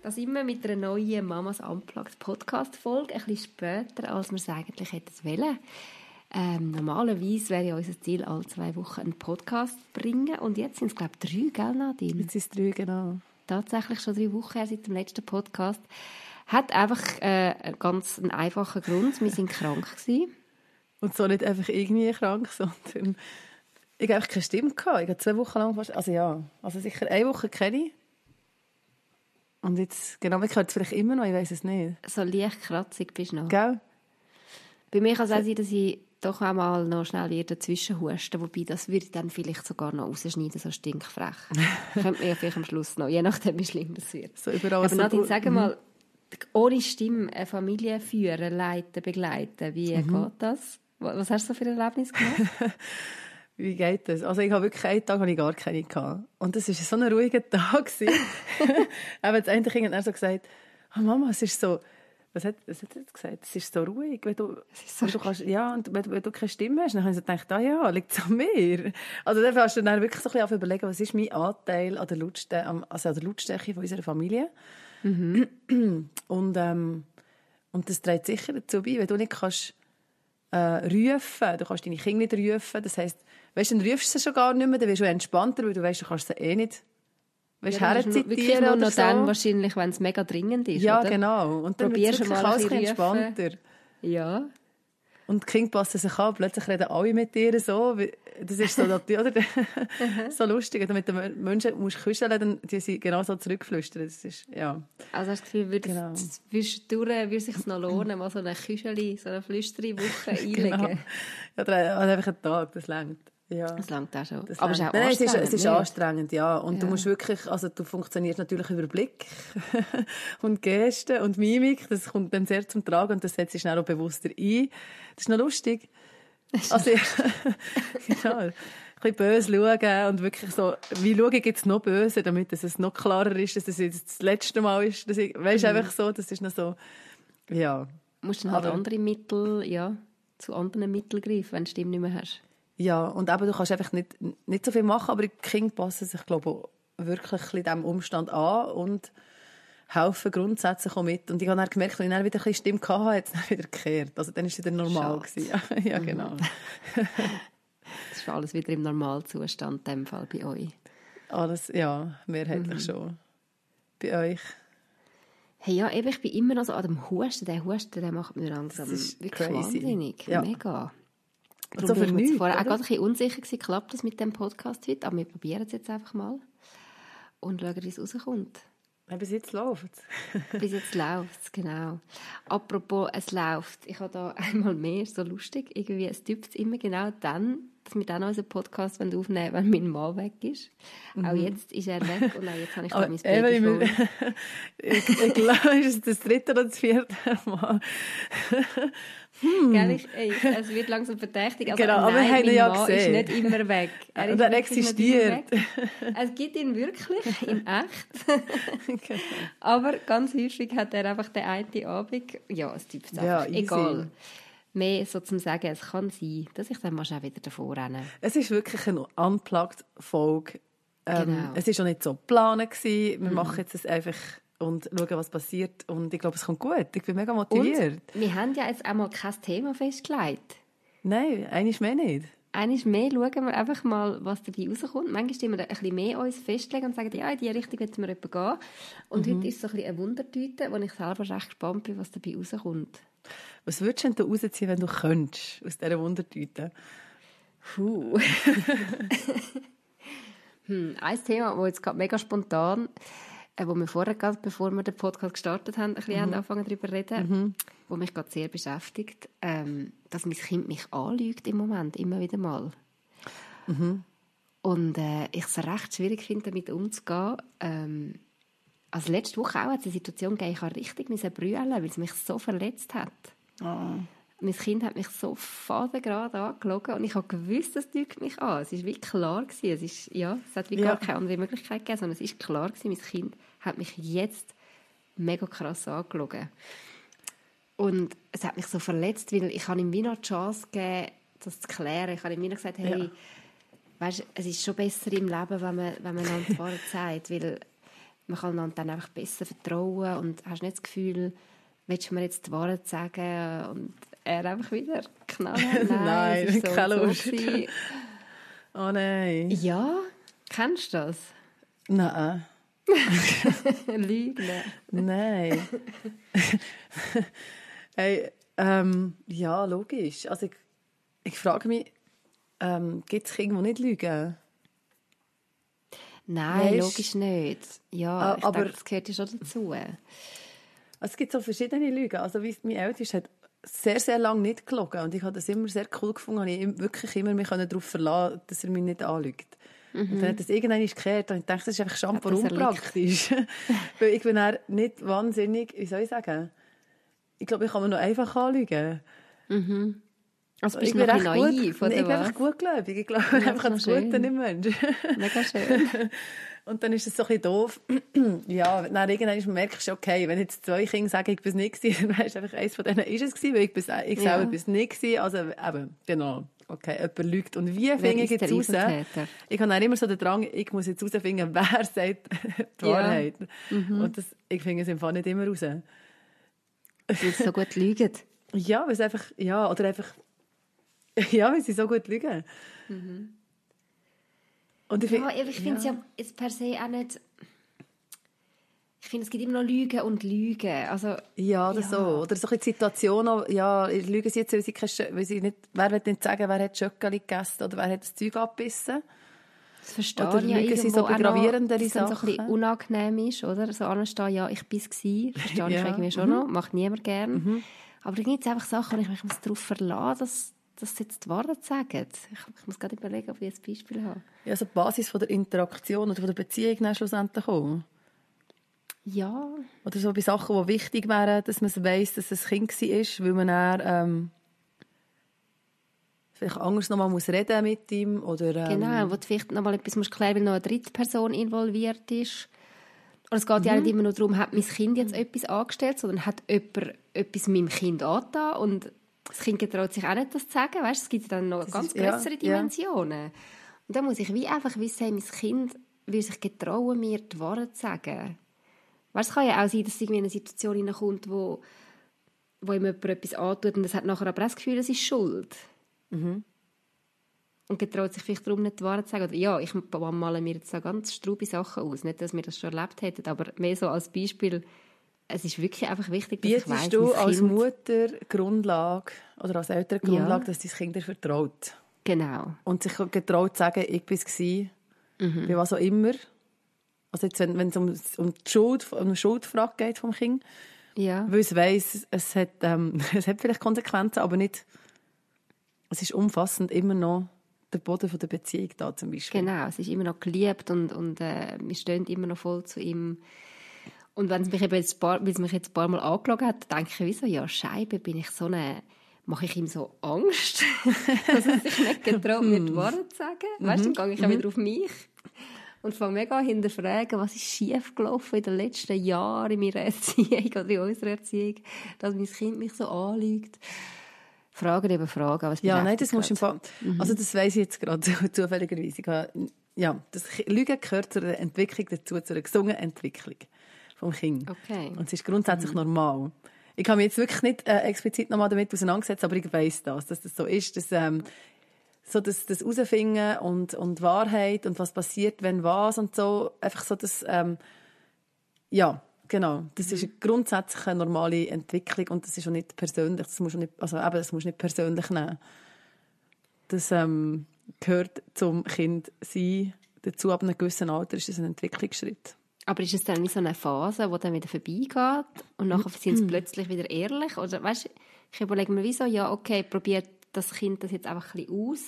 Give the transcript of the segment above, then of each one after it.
Da sind wir mit einer neuen Mamas Unplugged Podcast-Folge, ein bisschen später, als wir es eigentlich hätten wollen. Ähm, normalerweise wäre ja unser Ziel, alle zwei Wochen einen Podcast zu bringen. Und jetzt sind es, glaube ich, drei, gell, Nadine? Jetzt sind es drei, genau. Tatsächlich schon drei Wochen her seit dem letzten Podcast. Hat einfach äh, einen ganz einen einfachen Grund. Wir sind krank gewesen. Und so nicht einfach irgendwie krank, sondern ich habe einfach keine Stimme gehabt. Ich habe zwei Wochen lang fast, also ja, also sicher eine Woche kenne ich. Und jetzt, genau, ich hört es vielleicht immer noch, ich weiß es nicht. So leicht kratzig bist du noch. Gell? Bei mir kann es auch sein, dass ich doch einmal noch schnell wieder dazwischen husten, wobei das würde ich dann vielleicht sogar noch rausschneiden, so stinkfrech. Könnte man ja vielleicht am Schluss noch, je nachdem, wie schlimm das wird. So überall Aber so Nadine, sag mal, ohne Stimme eine Familie führen, leiten, begleiten, wie Mhm. geht das? Was hast du so für ein Erlebnis gemacht? Wie geht das? Also ich habe wirklich einen Tag habe ich gar keine gehabt. Und das war so ein ruhiger Tag. Aber Kind hat dann so gesagt, oh Mama, es ist so, was hat, was hat er jetzt gesagt? Es ist so ruhig, wenn du, so und du kannst, ja, und wenn, wenn du keine Stimme hast, dann habe ich so gedacht, ah ja, liegt es an mir. Also dann hast du dann wirklich so ein bisschen überlegen, was ist mein Anteil an der Lautstärke, also an der Lautstärke von unserer Familie. Und, ähm, und das trägt sicher dazu bei, wenn du nicht kannst, äh, rufen, du kannst deine Kinder nicht rufen, das heisst, weißt, dann rufst du sie schon gar nicht mehr, dann wirst du entspannter, weil du weißt, du kannst sie eh nicht weißt, Ja, nur- wirklich nur noch so. dann wahrscheinlich, wenn es mega dringend ist, ja, oder? genau. Und dann Probierst du mal alles ein entspannter. Ja. Und die Kinder passen sich an, plötzlich reden alle mit dir so. Das ist so, oder? so lustig. Wenn du mit den Menschen musst kuscheln dann die sie genau so zurückflüstern. Das ist, ja. Also hast du das Gefühl, würde Genau. es würde sich noch lohnen, mal so eine Kücheli, so eine Flüsteri-Woche einlegen? Genau. Ja, oder einfach einen Tag, das längt. Ja. Das langt auch schon. Das Aber es ist auch Nein, es ist, anstrengend, es ist anstrengend, ja. Und Ja. du musst wirklich, also du funktionierst natürlich über Blick und Gesten und Mimik. Das kommt dann sehr zum Tragen und das setzt sich dann auch bewusster ein. Das ist noch lustig. Also, genau. Ein bisschen böse schauen und wirklich so, wie schaue ich jetzt noch böse, damit es noch klarer ist, dass es jetzt das letzte Mal ist. Dass ich, weißt du, einfach so, das ist noch so, ja. Du musst dann halt Aber- andere Mittel, ja, zu anderen Mitteln greifen, wenn du die nicht mehr hast. Ja, und eben, du kannst einfach nicht, nicht so viel machen, aber die Kinder passen sich, glaube ich, wirklich ein diesem Umstand an und helfen grundsätzlich auch mit. Und ich habe dann gemerkt, wenn ich dann wieder ein bisschen Stimme hatte, hat es dann wieder gekehrt. Also dann war es wieder normal. Gewesen. Ja, ja, genau. Das ist alles wieder im Normalzustand, in dem Fall bei euch. Alles, ja, mehrheitlich schon. Bei euch. Hey, ja, eben, ich bin immer noch so an dem Husten. Der Husten, der macht mir langsam Das ist wirklich crazy. wahnsinnig. Ja. Mega. Darum so bin ich mir nichts, vorher auch gerade ein bisschen unsicher gewesen, klappt das mit dem Podcast heute, aber wir probieren es jetzt einfach mal und schauen, wie es rauskommt. Ja, bis jetzt läuft es. Bis jetzt läuft es, genau. Apropos, es läuft. Ich habe da einmal mehr, so lustig, irgendwie, es tüpft immer genau dann, dass wir dann unseren Podcast aufnehmen wenn mein Mann weg ist. Auch jetzt ist er weg und auch jetzt habe ich mein Baby ich, vor. ich, ich glaube, ist es das dritte oder das vierte Mal. Gell, ich, ey, es wird langsam verdächtig. Also, Genau, aber wir haben ihn ja Mann gesehen. ist nicht immer weg. Er, Und ist er existiert. Es gibt ihn wirklich, in echt. aber ganz häufig hat er einfach den einen Abend, ja, es tut Ja, egal. Mehr so zum Sagen, es kann sein, dass ich dann mal schon wieder davor renne. Es ist wirklich eine Unplugged-Folge. Ähm, Genau. Es war auch nicht so geplant. Wir machen jetzt einfach und schauen, was passiert. Und ich glaube, es kommt gut. Ich bin mega motiviert. Und wir haben ja jetzt auch mal kein Thema festgelegt. Nein, eigentlich mehr nicht. Eines mehr schauen wir einfach mal, was dabei rauskommt. Manchmal stellen wir ein bisschen mehr uns festlegen und sagen, ja, in diese Richtung wollen wir etwa gehen. Und Mhm. heute ist es so ein bisschen eine Wundertüte, wo ich selber recht gespannt bin, was dabei rauskommt. Was würdest du denn da rausziehen, wenn du könntest, aus dieser Wundertüte? Puh. hm, ein Thema, das jetzt gerade mega spontan, äh, wo wir vorher gerade, bevor wir den Podcast gestartet haben, ein bisschen haben angefangen darüber zu reden, wo mich gerade sehr beschäftigt, ähm, dass mein Kind mich anlügt im Moment, immer wieder mal. Und äh, ich es recht schwierig finde, damit umzugehen. Ähm, also letzte Woche auch hat es eine Situation gegeben, ich habe richtig brüllen, weil es mich so verletzt hat. Mein Kind hat mich so fadengrad angeschaut und ich habe gewusst, das lügt mich an. Es war wie klar gewesen. Es ist, ja, es hat wie ja. gar keine andere Möglichkeit gegeben, sondern es ist klar gewesen, mein Kind hat mich jetzt mega krass angeschaut. Und es hat mich so verletzt, weil ich habe ihm wie noch die Chance gegeben, das zu klären. Ich habe ihm wie noch gesagt, hey, ja. weißt, es ist schon besser im Leben, wenn man, wenn man einander die Wahrheit sagt, weil man kann einander dann einfach besser vertrauen und hast nicht das Gefühl, willst du mir jetzt die Wahrheit sagen und er einfach wieder knallen. Nein, nein so keine Lust. So oh nein. Ja, kennst du das? Nein. Lügen. Nein. hey, ähm, ja, logisch. Also ich, ich frage mich, ähm, gibt es die nicht lügen? Nein, weißt? logisch nicht. Ja, ah, aber denke, das gehört ja schon dazu. Es gibt so verschiedene Lügen. Also wie mein Ältester hat sehr, sehr lange nicht gelogen und ich habe das immer sehr cool gefunden. Ich konnte wirklich immer mich darauf verlassen, dass er mich nicht anlügt. Mhm. Und dann hat das irgendwann gekehrt und ich dachte, das ist einfach schon unpraktisch. Weil ich bin dann nicht wahnsinnig, wie soll ich sagen, ich glaube, ich kann mir noch einfach anlügen. Mhm. Also bist ich bin recht naiv, gut, Ich bin einfach gutgläubig. Ich glaube ja, einfach an das Gute im Menschen. Mega schön. Und dann ist es so ein bisschen doof. ja, dann irgendwann merkst du, okay, wenn jetzt zwei Kinder sagen, ich bin es nicht gewesen, dann weißt du einfach, eins von denen ist es gewesen, weil ich, bin, ich selber ja. bin es nicht gewesen. Also eben, genau. Okay, jemand lügt. Und wie finde ich jetzt raus? Ich habe dann immer so den Drang, ich muss jetzt herausfinden, wer sagt die Wahrheit. Ja. Mhm. Und das, ich finde es im Fall nicht immer raus. Weil sie so gut lügen. Ja, weil es einfach, ja, oder einfach, ja, weil sie so gut lügen. Mhm. Und ich, ja, ich finde es ja. ja per se auch nicht... Ich finde, es gibt immer noch Lügen und Lügen. Also, ja, oder ja. so. Oder so eine Situation, ja, lügen sie jetzt, weil sie, keine, weil sie nicht, wer will nicht sagen, wer hat Schöckeli gegessen oder wer hat das Zeug abgebissen. Das verstehe oder ich ja sie so bei gravierenderen Sachen. so ein bisschen unangenehm ist, oder? So anstehen, ja, ich bin es gewesen. Verstehe ja. ich irgendwie schon mhm. noch. Macht niemand gern. Mhm. Aber da gibt es einfach Sachen, wo ich mich darauf verlassen dass dass sie jetzt die Wahrheit sagen. Ich, ich muss gerade überlegen, ob ich ein Beispiel habe. Ja, also die Basis von der Interaktion oder von der Beziehung dann schlussendlich auch. Ja. Oder so bei Sachen, die wichtig wären, dass man weiss, dass es ein Kind war, weil man dann, ähm, vielleicht anders nochmal muss reden mit ihm oder ähm, genau, wo du vielleicht nochmal etwas musst klären, weil noch eine dritte Person involviert ist. Und es geht mhm. ja nicht immer nur darum, hat mein Kind jetzt etwas angestellt, sondern hat jemand etwas meinem Kind angetan und das Kind getraut sich auch nicht, das zu sagen. Weißt, es gibt dann noch das ganz ist, größere ja, Dimensionen. Ja. Und da muss ich wie einfach wissen, mein Kind will sich getrauen, mir die Wahrheit zu sagen. Weißt, es kann ja auch sein, dass es irgendwie in eine Situation hineinkommt, wo, wo ihm jemand etwas antut und es hat nachher aber das Gefühl, es ist schuld. Mhm. Und getraut sich vielleicht darum nicht die Wahrheit zu sagen. Oder ja, ich male mir jetzt da ganz strube Sachen aus. Nicht, dass wir das schon erlebt hätten, aber mehr so als Beispiel, es ist wirklich einfach wichtig, dass Bietest ich weiss, du als kind... Mutter Grundlage oder als Eltern Grundlage, ja. dass dein Kind dir vertraut? Genau. Und sich getraut zu sagen, ich bin es mhm. bei was auch immer. Also jetzt, wenn, wenn es um, um die Schuld, um Schuldfrage geht vom Kind, ja. weil es weiss, es hat, ähm, es hat vielleicht Konsequenzen, aber nicht, es ist umfassend immer noch der Boden von der Beziehung da zum Beispiel. Genau, es ist immer noch geliebt und, und äh, wir stehen immer noch voll zu ihm und wenn es mich eben jetzt paar, weil es mich jetzt ein paar Mal angeschaut hat, denke ich, wieso, ja, Scheibe, bin ich so eine, mache ich ihm so Angst, dass er sich nicht getraut, mir die Wahrheit zu sagen. Weißt du, dann gehe ich auch wieder auf mich und fange mega an hinterfragen, was ist schief gelaufen in den letzten Jahren in meiner Erziehung oder in unserer Erziehung, dass mein Kind mich so anlügt. Fragen über Fragen, aber Ja, nein, das musst du im mhm. also das weiss ich jetzt gerade zufälligerweise. Ja, das Lügen gehört zur Entwicklung dazu, zur gesunden Entwicklung vom Kind. Okay. Und es ist grundsätzlich mhm. normal. Ich habe mich jetzt wirklich nicht äh, explizit nochmal damit auseinandergesetzt, aber ich weiß das, dass das so ist, dass ähm, so das, das Herausfinden und, und Wahrheit und was passiert, wenn was und so, einfach so das, ähm, ja, genau, das ist eine mhm. grundsätzlich eine normale Entwicklung und das ist auch nicht persönlich, das musst du nicht, also eben, das musst nicht persönlich nehmen. Das ähm, gehört zum Kind sein dazu, ab einem gewissen Alter ist das ein Entwicklungsschritt. Aber ist es dann wie so eine Phase, die dann wieder vorbeigeht und nachher sind sie plötzlich wieder ehrlich? Oder weißt, ich überlege mir wie so, ja, okay, probiert das Kind das jetzt einfach ein bisschen aus.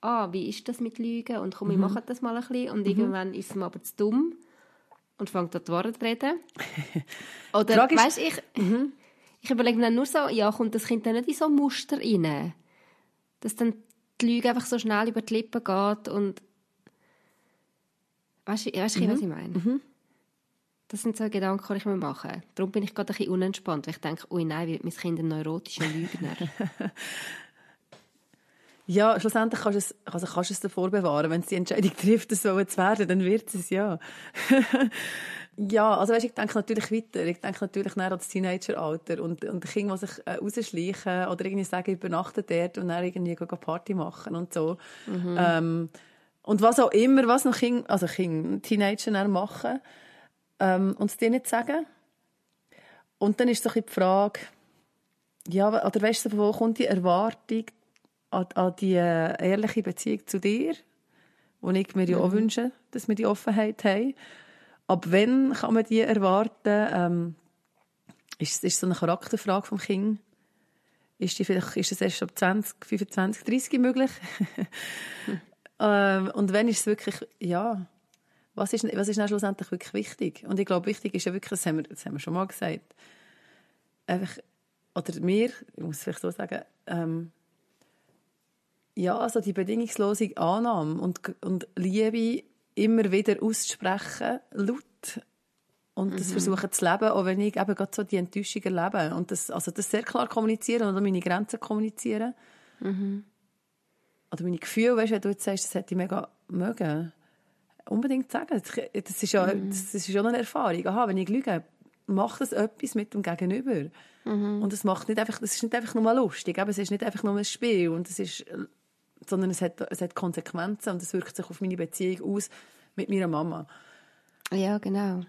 Ah, wie ist das mit Lügen? Und komm, wir mhm. machen das mal ein bisschen. Und mhm. irgendwann ist es mir aber zu dumm und fängt an die Worte zu reden. Oder, weißt ich, mhm. ich überlege mir dann nur so, ja, kommt das Kind dann nicht in so Muster rein? Dass dann die Lüge einfach so schnell über die Lippen geht und weißt du, weißt du mhm. was ich meine? Mhm. Das sind so Gedanken, die ich mir mache. Darum bin ich gerade ein bisschen unentspannt, weil ich denke, ui nein, wird mein Kind ein neurotischer Lügner. ja, schlussendlich kannst du es, also kannst du es davor bewahren. Wenn es die Entscheidung trifft, es so zu werden, dann wird es ja. ja, also weißt, ich denke natürlich weiter. Ich denke natürlich näher an das Teenageralter und, und Kinder, die sich äh, rausschleichen oder irgendwie sagen, übernachten dort und dann irgendwie Party machen und so. Mhm. Ähm, und was auch immer, was noch Kinder, also Kinder, Teenager machen, ähm, und es dir nicht sagen. Und dann ist so ein die Frage, ja, oder weißt du, wo kommt die Erwartung an, an die äh, ehrliche Beziehung zu dir, wo ich mir ja auch mhm. wünsche, dass wir die Offenheit haben. Ab wann kann man die erwarten? Ähm, ist es so eine Charakterfrage vom Kind? Ist, die vielleicht, ist es erst ab 20, 25, 30 möglich? hm. ähm, und wenn ist es wirklich, ja, was ist, was ist dann schlussendlich wirklich wichtig? Und ich glaube, wichtig ist ja wirklich, das haben wir, das haben wir schon mal gesagt, einfach, oder mir, ich muss es vielleicht so sagen, ähm, ja, also die bedingungslose Annahme und, und Liebe immer wieder auszusprechen, laut, und das mhm. versuchen zu leben, auch wenn ich eben gerade so die Enttäuschung erlebe. Und das, also das sehr klar kommunizieren und meine Grenzen kommunizieren. Mhm. Oder meine Gefühle, weißt du, wenn du jetzt sagst, das hätte ich mega mögen unbedingt sagen. Das ist ja, mhm. das ist ja eine Erfahrung. Aha, wenn ich lüge, macht das etwas mit dem Gegenüber. Mhm. Und es macht nicht einfach, das ist nicht einfach nur mal lustig, es ist nicht einfach nur ein Spiel und es ist, sondern es hat, es hat Konsequenzen und es wirkt sich auf meine Beziehung aus mit meiner Mama. Ja, genau.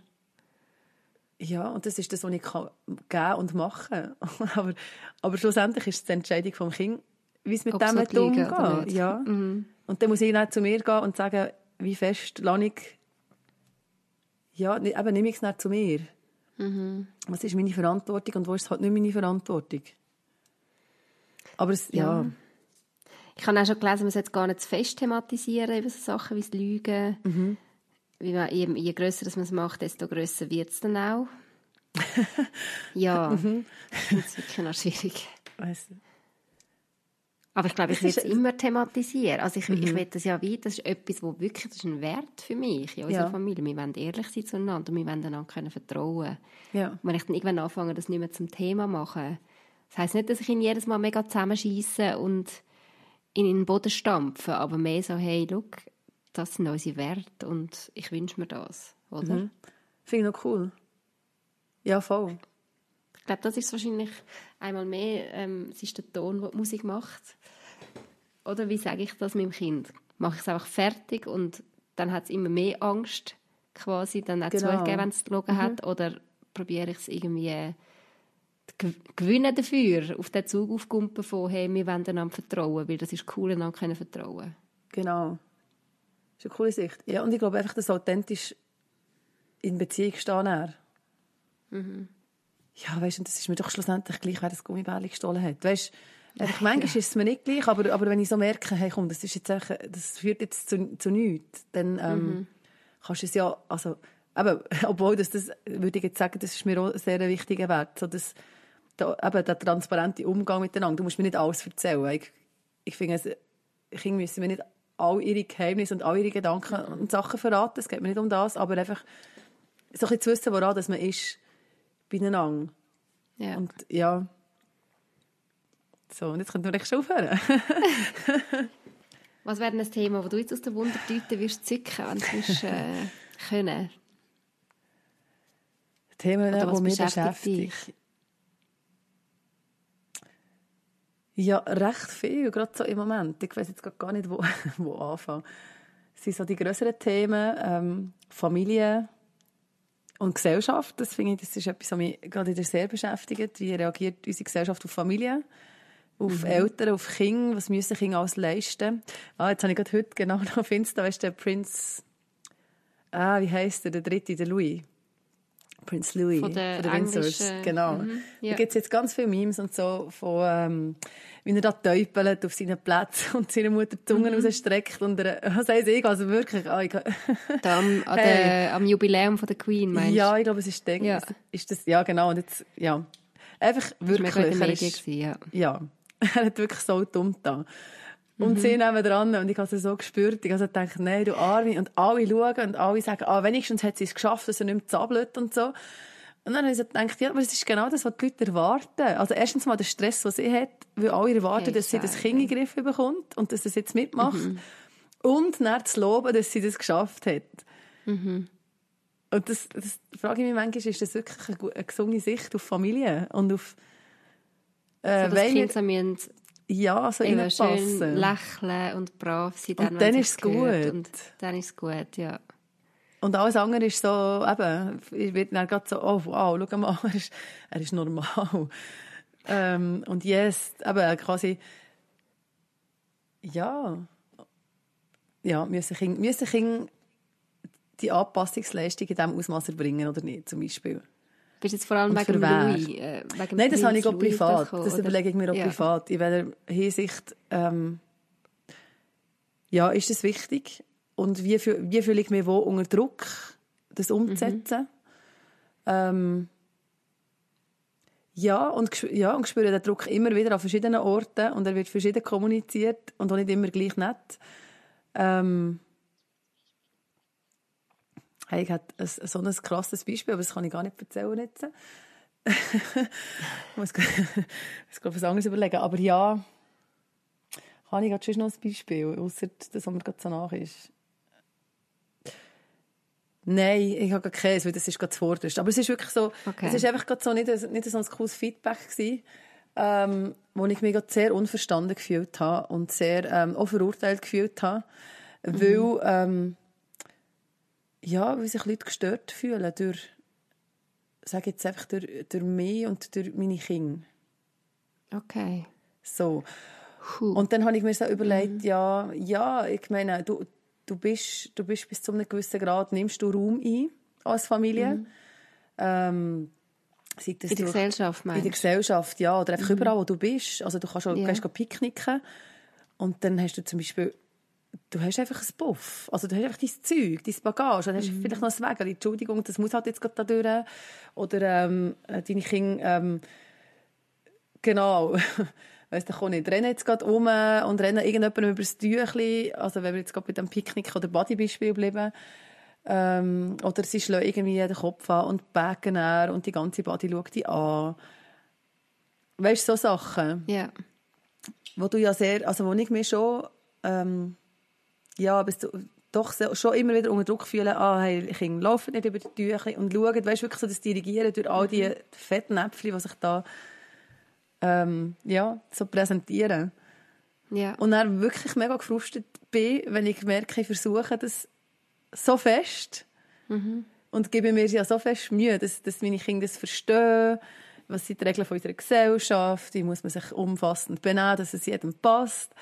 Ja, und das ist das, was ich kann geben und machen kann. aber, aber schlussendlich ist es die Entscheidung vom Kind, wie es mit Ob dem umgeht. Ja. Mhm. Und dann muss ich dann zu mir gehen und sagen, wie fest lasse ich, ja, eben nehme ich es nicht zu mir. Mhm. Was ist meine Verantwortung und wo ist es halt nicht meine Verantwortung? Aber es, ja. ja. Ich habe auch schon gelesen, man sollte gar nicht zu fest thematisieren, eben so Sachen wie das Lügen. Mhm. Wie man, je, je grösser man es macht, desto grösser wird es dann auch. ja, mhm. das ist wirklich noch schwierig. Weiss aber ich glaube, ich will es immer thematisieren. Also ich, mhm. ich will das ja wie, das ist etwas, wo wirklich, das ist ein Wert für mich in unserer ja. Familie. Wir wollen ehrlich sein zueinander und wir wollen einander können vertrauen. Ja. Und wenn ich dann irgendwann anfange, das nicht mehr zum Thema machen, das heisst nicht, dass ich ihn jedes Mal mega zusammenschieße und ihn in den Boden stampfe, aber mehr so, hey, look, das sind unsere Werte und ich wünsche mir das, oder? Mhm. Finde ich noch cool. Ja, voll. Ich glaube, das ist wahrscheinlich einmal mehr, ähm, es ist der Ton, der die Musik macht. Oder wie sage ich das meinem Kind? Mache ich es einfach fertig und dann hat es immer mehr Angst, quasi dann auch genau. zugeben, wenn es gelogen mhm. hat? Oder probiere ich es irgendwie äh, gewinnen dafür, auf den Zug aufkumpen von, hey, wir wollen einander vertrauen, weil das ist cool, einander können vertrauen. Genau. Das ist eine coole Sicht. Ja, und ich glaube einfach, dass authentisch in Beziehung stehen Mhm. Ja, weißt du, das ist mir doch schlussendlich gleich, wer das Gummibärli gestohlen hat. Weißt Einfach, manchmal ist es mir nicht gleich, aber, aber wenn ich so merke, hey, komm, das, ist jetzt einfach, das führt jetzt zu, zu nichts, dann ähm, mhm. kannst du es ja, also, eben, obwohl das, das, würde ich jetzt sagen, das ist mir auch ein sehr wichtiger Wert, so das, da, eben, der transparente Umgang miteinander. Du musst mir nicht alles erzählen. Ich, ich finde, Kinder müssen mir nicht all ihre Geheimnisse und all ihre Gedanken und Sachen verraten. Es geht mir nicht um das, aber einfach so ein bisschen zu wissen, woran dass man ist beieinander. Ja. Und ja, so, und jetzt könnte man schon aufhören. Was wäre denn ein Thema, das du jetzt aus der Wundertüte wirst zücken, wenn du äh, können? Themen, die mich beschäftigen. Ja, recht viel, gerade so im Moment. Ich weiß jetzt gar nicht, wo, wo anfangen. Es sind so die größeren Themen, ähm, Familie und Gesellschaft. Das finde ich, das ist etwas, was mich gerade wieder sehr beschäftigt. Wie reagiert unsere Gesellschaft auf Familie? auf mhm. Eltern, auf Kinder, was müssen Kinder alles leisten. Ah, jetzt habe ich gerade heute genau noch auf Insta, weißt du, der Prinz, ah, wie heisst der, der dritte, der Louis. Prinz Louis von der, von Windsors, genau. Mhm, ja. Da gibt es jetzt ganz viele Memes und so von, ähm, wie er da täupelt auf seinen Plätzen und seine Mutter die Zunge mhm. rausstreckt und er, was heisst ich, also wirklich, ah, ich, da am, hey. der, am Jubiläum von der Queen, meinst Ja, ich glaube, es ist, denk, ja. ist das, ja genau, und jetzt, ja, Einfach wirklich. Das war er Medien, ist, gewesen, ja. ja, er hat wirklich so dumm da. Und Mhm. sie nehmen dran und ich habe es so gespürt. Ich habe gedacht, nein, du Arme. Und alle schauen und alle sagen, ah, wenigstens hat sie es geschafft, dass er nicht mehr zappelt und so. Und dann habe ich so gedacht, ja, aber es ist genau das, was die Leute erwarten. Also erstens mal der Stress, den sie hat, weil alle erwarten, dass sie das. Kind in den Griff bekommt und dass sie es jetzt mitmacht. Mhm. Und dann zu loben, dass sie das geschafft hat. Mhm. Und das, das frage ich mich manchmal, ist das wirklich eine, eine gesunde Sicht auf Familie und auf äh, So, dass wenn die so ja, so schön reinpassen. lächeln und brav sein. Und wenn dann ist es gut. Und dann ist es gut, ja. Und alles andere ist so, eben, ich werde dann gerade so, oh wow, schau mal, er ist, er ist normal. ähm, und yes, eben quasi, ja, ja, müssen Kinder, müssen Kinder die Anpassungsleistung in diesem Ausmaß erbringen oder nicht, zum Beispiel. Bist du jetzt vor allem Und wegen? Louis? Äh, wegen Nein, das habe ich auch privat. gekommen, Das überlege ich mir auch Ja. privat. In welcher Hinsicht ähm, ja, ist das wichtig? Und wie, wie fühle ich mich wo unter Druck, das umzusetzen? Ähm, ja, und, ja, und ich spüre den Druck immer wieder an verschiedenen Orten und er wird verschieden kommuniziert und auch nicht immer gleich nett. Ähm, hey, ich hatte ein, so ein krasses Beispiel, aber das kann ich gar nicht erzählen jetzt. ich muss, muss glaub, was anderes überlegen. Aber ja, habe ich gerade schon noch ein Beispiel, außer das, was mir gerade so nach ist. Nein, ich habe gar keins, weil das ist gerade zuvorderst. Aber es ist wirklich so, Okay. es ist einfach gerade so nicht, nicht so ein cooles Feedback gewesen, ähm, wo ich mich gerade sehr unverstanden gefühlt habe und sehr ähm, auch verurteilt gefühlt habe, weil, ähm, ja, weil sich Leute gestört fühlen durch, sage jetzt einfach durch, durch mich und durch meine Kinder. Okay. So. Puh. Und dann habe ich mir so überlegt, ja, ja, ich meine, du, du, bist, du bist bis zu einem gewissen Grad, nimmst du Raum ein als Familie. Ähm, sei das In der durch- Gesellschaft, in meinst der du? Gesellschaft, ja. Oder einfach überall, wo du bist. Also du kannst auch Ja. gehst go picknicken und dann hast du zum Beispiel du hast einfach ein Buff. Also du hast einfach dein Zeug, dein Bagage. Dann hast du vielleicht noch ein Weg. Entschuldigung, das muss halt jetzt gerade da durch. Oder ähm, äh, deine Kinder, ähm, genau, weiss doch auch nicht, rennen jetzt gerade um und rennen irgendjemandem über das Tüchli. Also wenn wir jetzt gerade bei dem Picknick oder Bodybeispiel bleiben. Ähm, oder sie schlagen irgendwie den Kopf an und backen er und die ganze Body schaut die an. Weißt du, so Sachen, Ja. wo du ja sehr, also wo ich mir schon, ähm, ja, bis du, doch so, schon immer wieder unter Druck fühle, ah, hey, Kinder laufen nicht über die Tücher und schauen, weißt wirklich so das Dirigieren durch all die fetten Äpfel, die sich da, ähm, ja, so präsentieren. Ja. Und dann wirklich mega gefrustet bin, wenn ich merke, ich versuche das so fest und gebe mir ja so fest Mühe, dass, dass meine Kinder das verstehen, was sind die Regeln von unserer Gesellschaft, wie muss man sich umfassend benehmen, dass es jedem passt.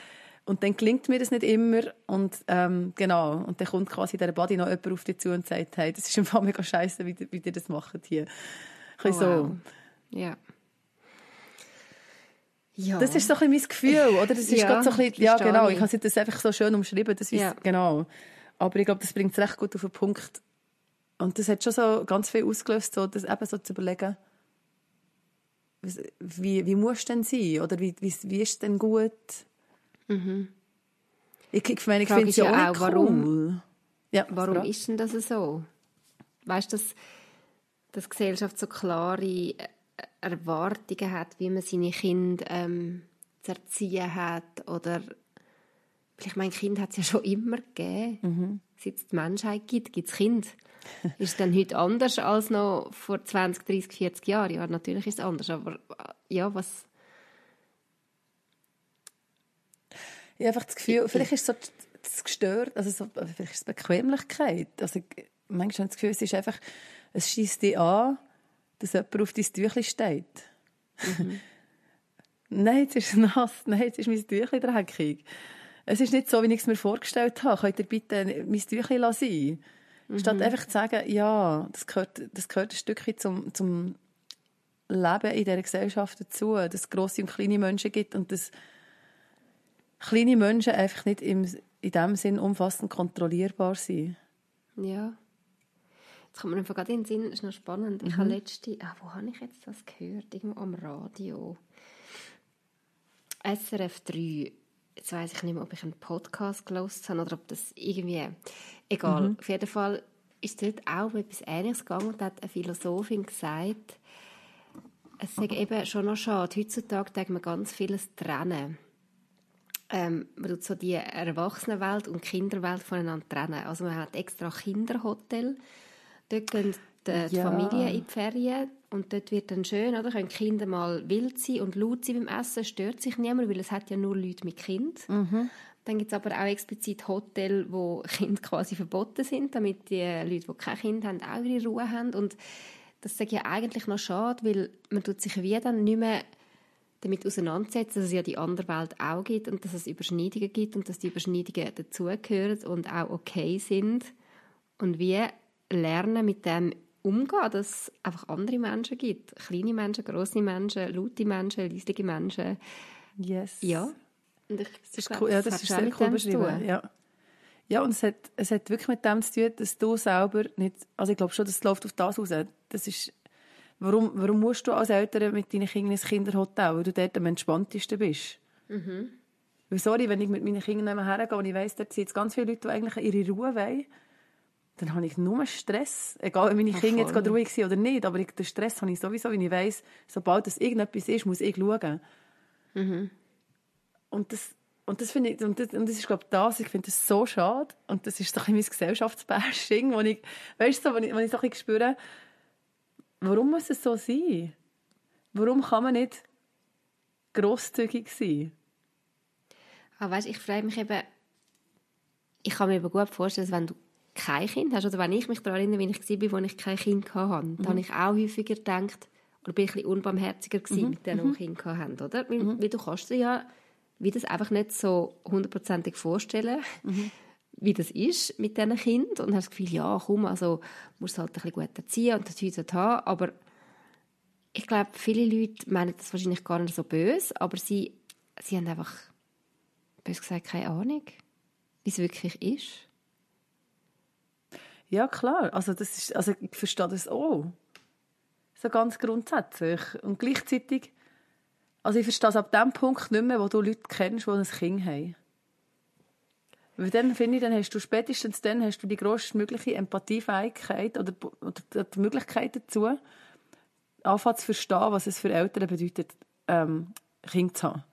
Und dann gelingt mir das nicht immer und ähm, genau, und dann kommt quasi der Body noch jemand auf dich zu und sagt, hey, das ist im Fall mega scheiße, wie, wie ihr das macht hier. Ein Oh, wow. so. Ja. Ja. Das ist so ein bisschen mein Gefühl, oder? Das ist Ja, gerade so ein bisschen, ja genau, ich. habe das einfach so schön umschrieben, das ist, Ja. genau. Aber ich glaube, das bringt es recht gut auf den Punkt. Und das hat schon so ganz viel ausgelöst, so, das eben so zu überlegen, wie, wie muss es denn sein? Oder wie, wie, wie ist es denn gut? Ich, ich meine, ich finde es ja ja auch auch, cool. warum? Ja, Warum Frage. ist denn das so? Weißt du, dass, dass die Gesellschaft so klare äh, Erwartungen hat, wie man seine Kinder ähm, zu erziehen hat? Oder vielleicht mein Kind hat es ja schon immer gegeben. Mhm. Seit es die Menschheit gibt, gibt es Kind. ist es dann heute anders als noch vor 20, 30, 40 Jahren? Ja, natürlich ist es anders, aber äh, ja, was... Ich habe einfach das Gefühl, vielleicht ist es so das gestört, also so, vielleicht ist es Bequemlichkeit. Also manchmal habe ich das Gefühl, es ist einfach, es schießt dich an, dass jemand auf dein Tüchli steht. Nein, jetzt ist es nass, nein, jetzt ist mein Tüchli dreckig. Es ist nicht so, wie ich es mir vorgestellt habe. Könnt ihr bitte mein Tüchli sein Statt einfach zu sagen, ja, das gehört, das gehört ein Stückchen zum, zum Leben in dieser Gesellschaft dazu, dass es grosse und kleine Menschen gibt und dass kleine Menschen einfach nicht im, in dem Sinn umfassend kontrollierbar sind. Ja. Jetzt kommt mir einfach gerade in den Sinn, das ist noch spannend. Ich habe letzte, ah, wo habe ich jetzt das gehört? Irgendwo am Radio. SRF 3. Jetzt weiß ich nicht mehr, ob ich einen Podcast gelost habe oder ob das irgendwie, egal. Auf jeden Fall ist dort auch etwas Ähnliches gegangen und hat eine Philosophin gesagt, es ist eben schon noch schade. Heutzutage denkt man ganz vieles trennen. Ähm, man tut so die Erwachsenenwelt und die Kinderwelt voneinander trennen. Also man hat extra Kinderhotel. Dort gehen die, die Ja. Familien in die Ferien und dort wird dann schön, oder? Können die Kinder mal wild sein und laut sein beim Essen, stört sich niemand, weil es hat ja nur Leute mit Kind. Dann gibt es aber auch explizit Hotels, wo Kinder quasi verboten sind, damit die Leute, die kein Kind haben, auch ihre Ruhe haben. Und das ich ja eigentlich noch schade, weil man tut sich wie dann nicht mehr damit auseinandersetzen, dass es ja die andere Welt auch gibt und dass es Überschneidungen gibt und dass die Überschneidungen dazugehören und auch okay sind. Und wie lernen mit dem umgehen, dass es einfach andere Menschen gibt. Kleine Menschen, grosse Menschen, laute Menschen, leislige Menschen. Yes. Ja. Und ich, Das ist glaub, cool. Ja, das ist sehr cool beschrieben. Ja. ja, und es hat, es hat wirklich mit dem zu tun, dass du selber nicht, also ich glaube schon, das läuft auf das raus. Das ist, warum, warum musst du als Eltern mit deinen Kindern ins Kinderhotel, weil du dort am entspanntesten bist? Mhm. Weil, sorry, wenn ich mit meinen Kindern hergehe und ich weiss, dort sind jetzt ganz viele Leute, die eigentlich ihre Ruhe wollen, dann habe ich nur Stress. Egal, ob meine Ja, Kinder jetzt gerade ruhig sind oder nicht, aber ich, den Stress habe ich sowieso, wenn ich weiss, sobald es irgendetwas ist, muss ich schauen. Und das, und das finde ich, und das, und das ist, glaube ich, das, ich finde das so schade. Und das ist so ein bisschen mein Gesellschaftsbashing, wo ich, weißt du, so, wo ich, wo ich so ein bisschen spüre, warum muss es so sein? Warum kann man nicht grosszügig sein? Aber weißt, ich frage mich eben, ich kann mir eben gut vorstellen, dass wenn du kein Kind hast, oder wenn ich mich daran erinnere, wie ich war, als ich kein Kind hatte, Mhm. dann habe ich auch häufiger gedacht, oder bin ich ein bisschen unbarmherziger gewesen Mhm. mit denen, die Kinder hatten, oder? Weil, weil du kannst dir ja wie das einfach nicht so hundertprozentig vorstellen, Mhm. Wie das ist mit diesen Kindern. Und hast das Gefühl, ja, komm, also musst du halt ein bisschen gut erziehen und das heute haben. Aber ich glaube, viele Leute meinen das wahrscheinlich gar nicht so böse, aber sie, sie haben einfach, bös gesagt, keine Ahnung, wie es wirklich ist. Ja, klar. Also, das ist, also ich verstehe das auch. So ganz grundsätzlich. Und gleichzeitig, also ich verstehe es ab dem Punkt nicht mehr, wo du Leute kennst, die ein Kind haben. Weil dann finde ich, dann hast du spätestens dann hast du die grösstmögliche Empathiefähigkeit oder, oder die Möglichkeit dazu, anfangen zu verstehen, was es für Eltern bedeutet, ähm, Kind zu haben.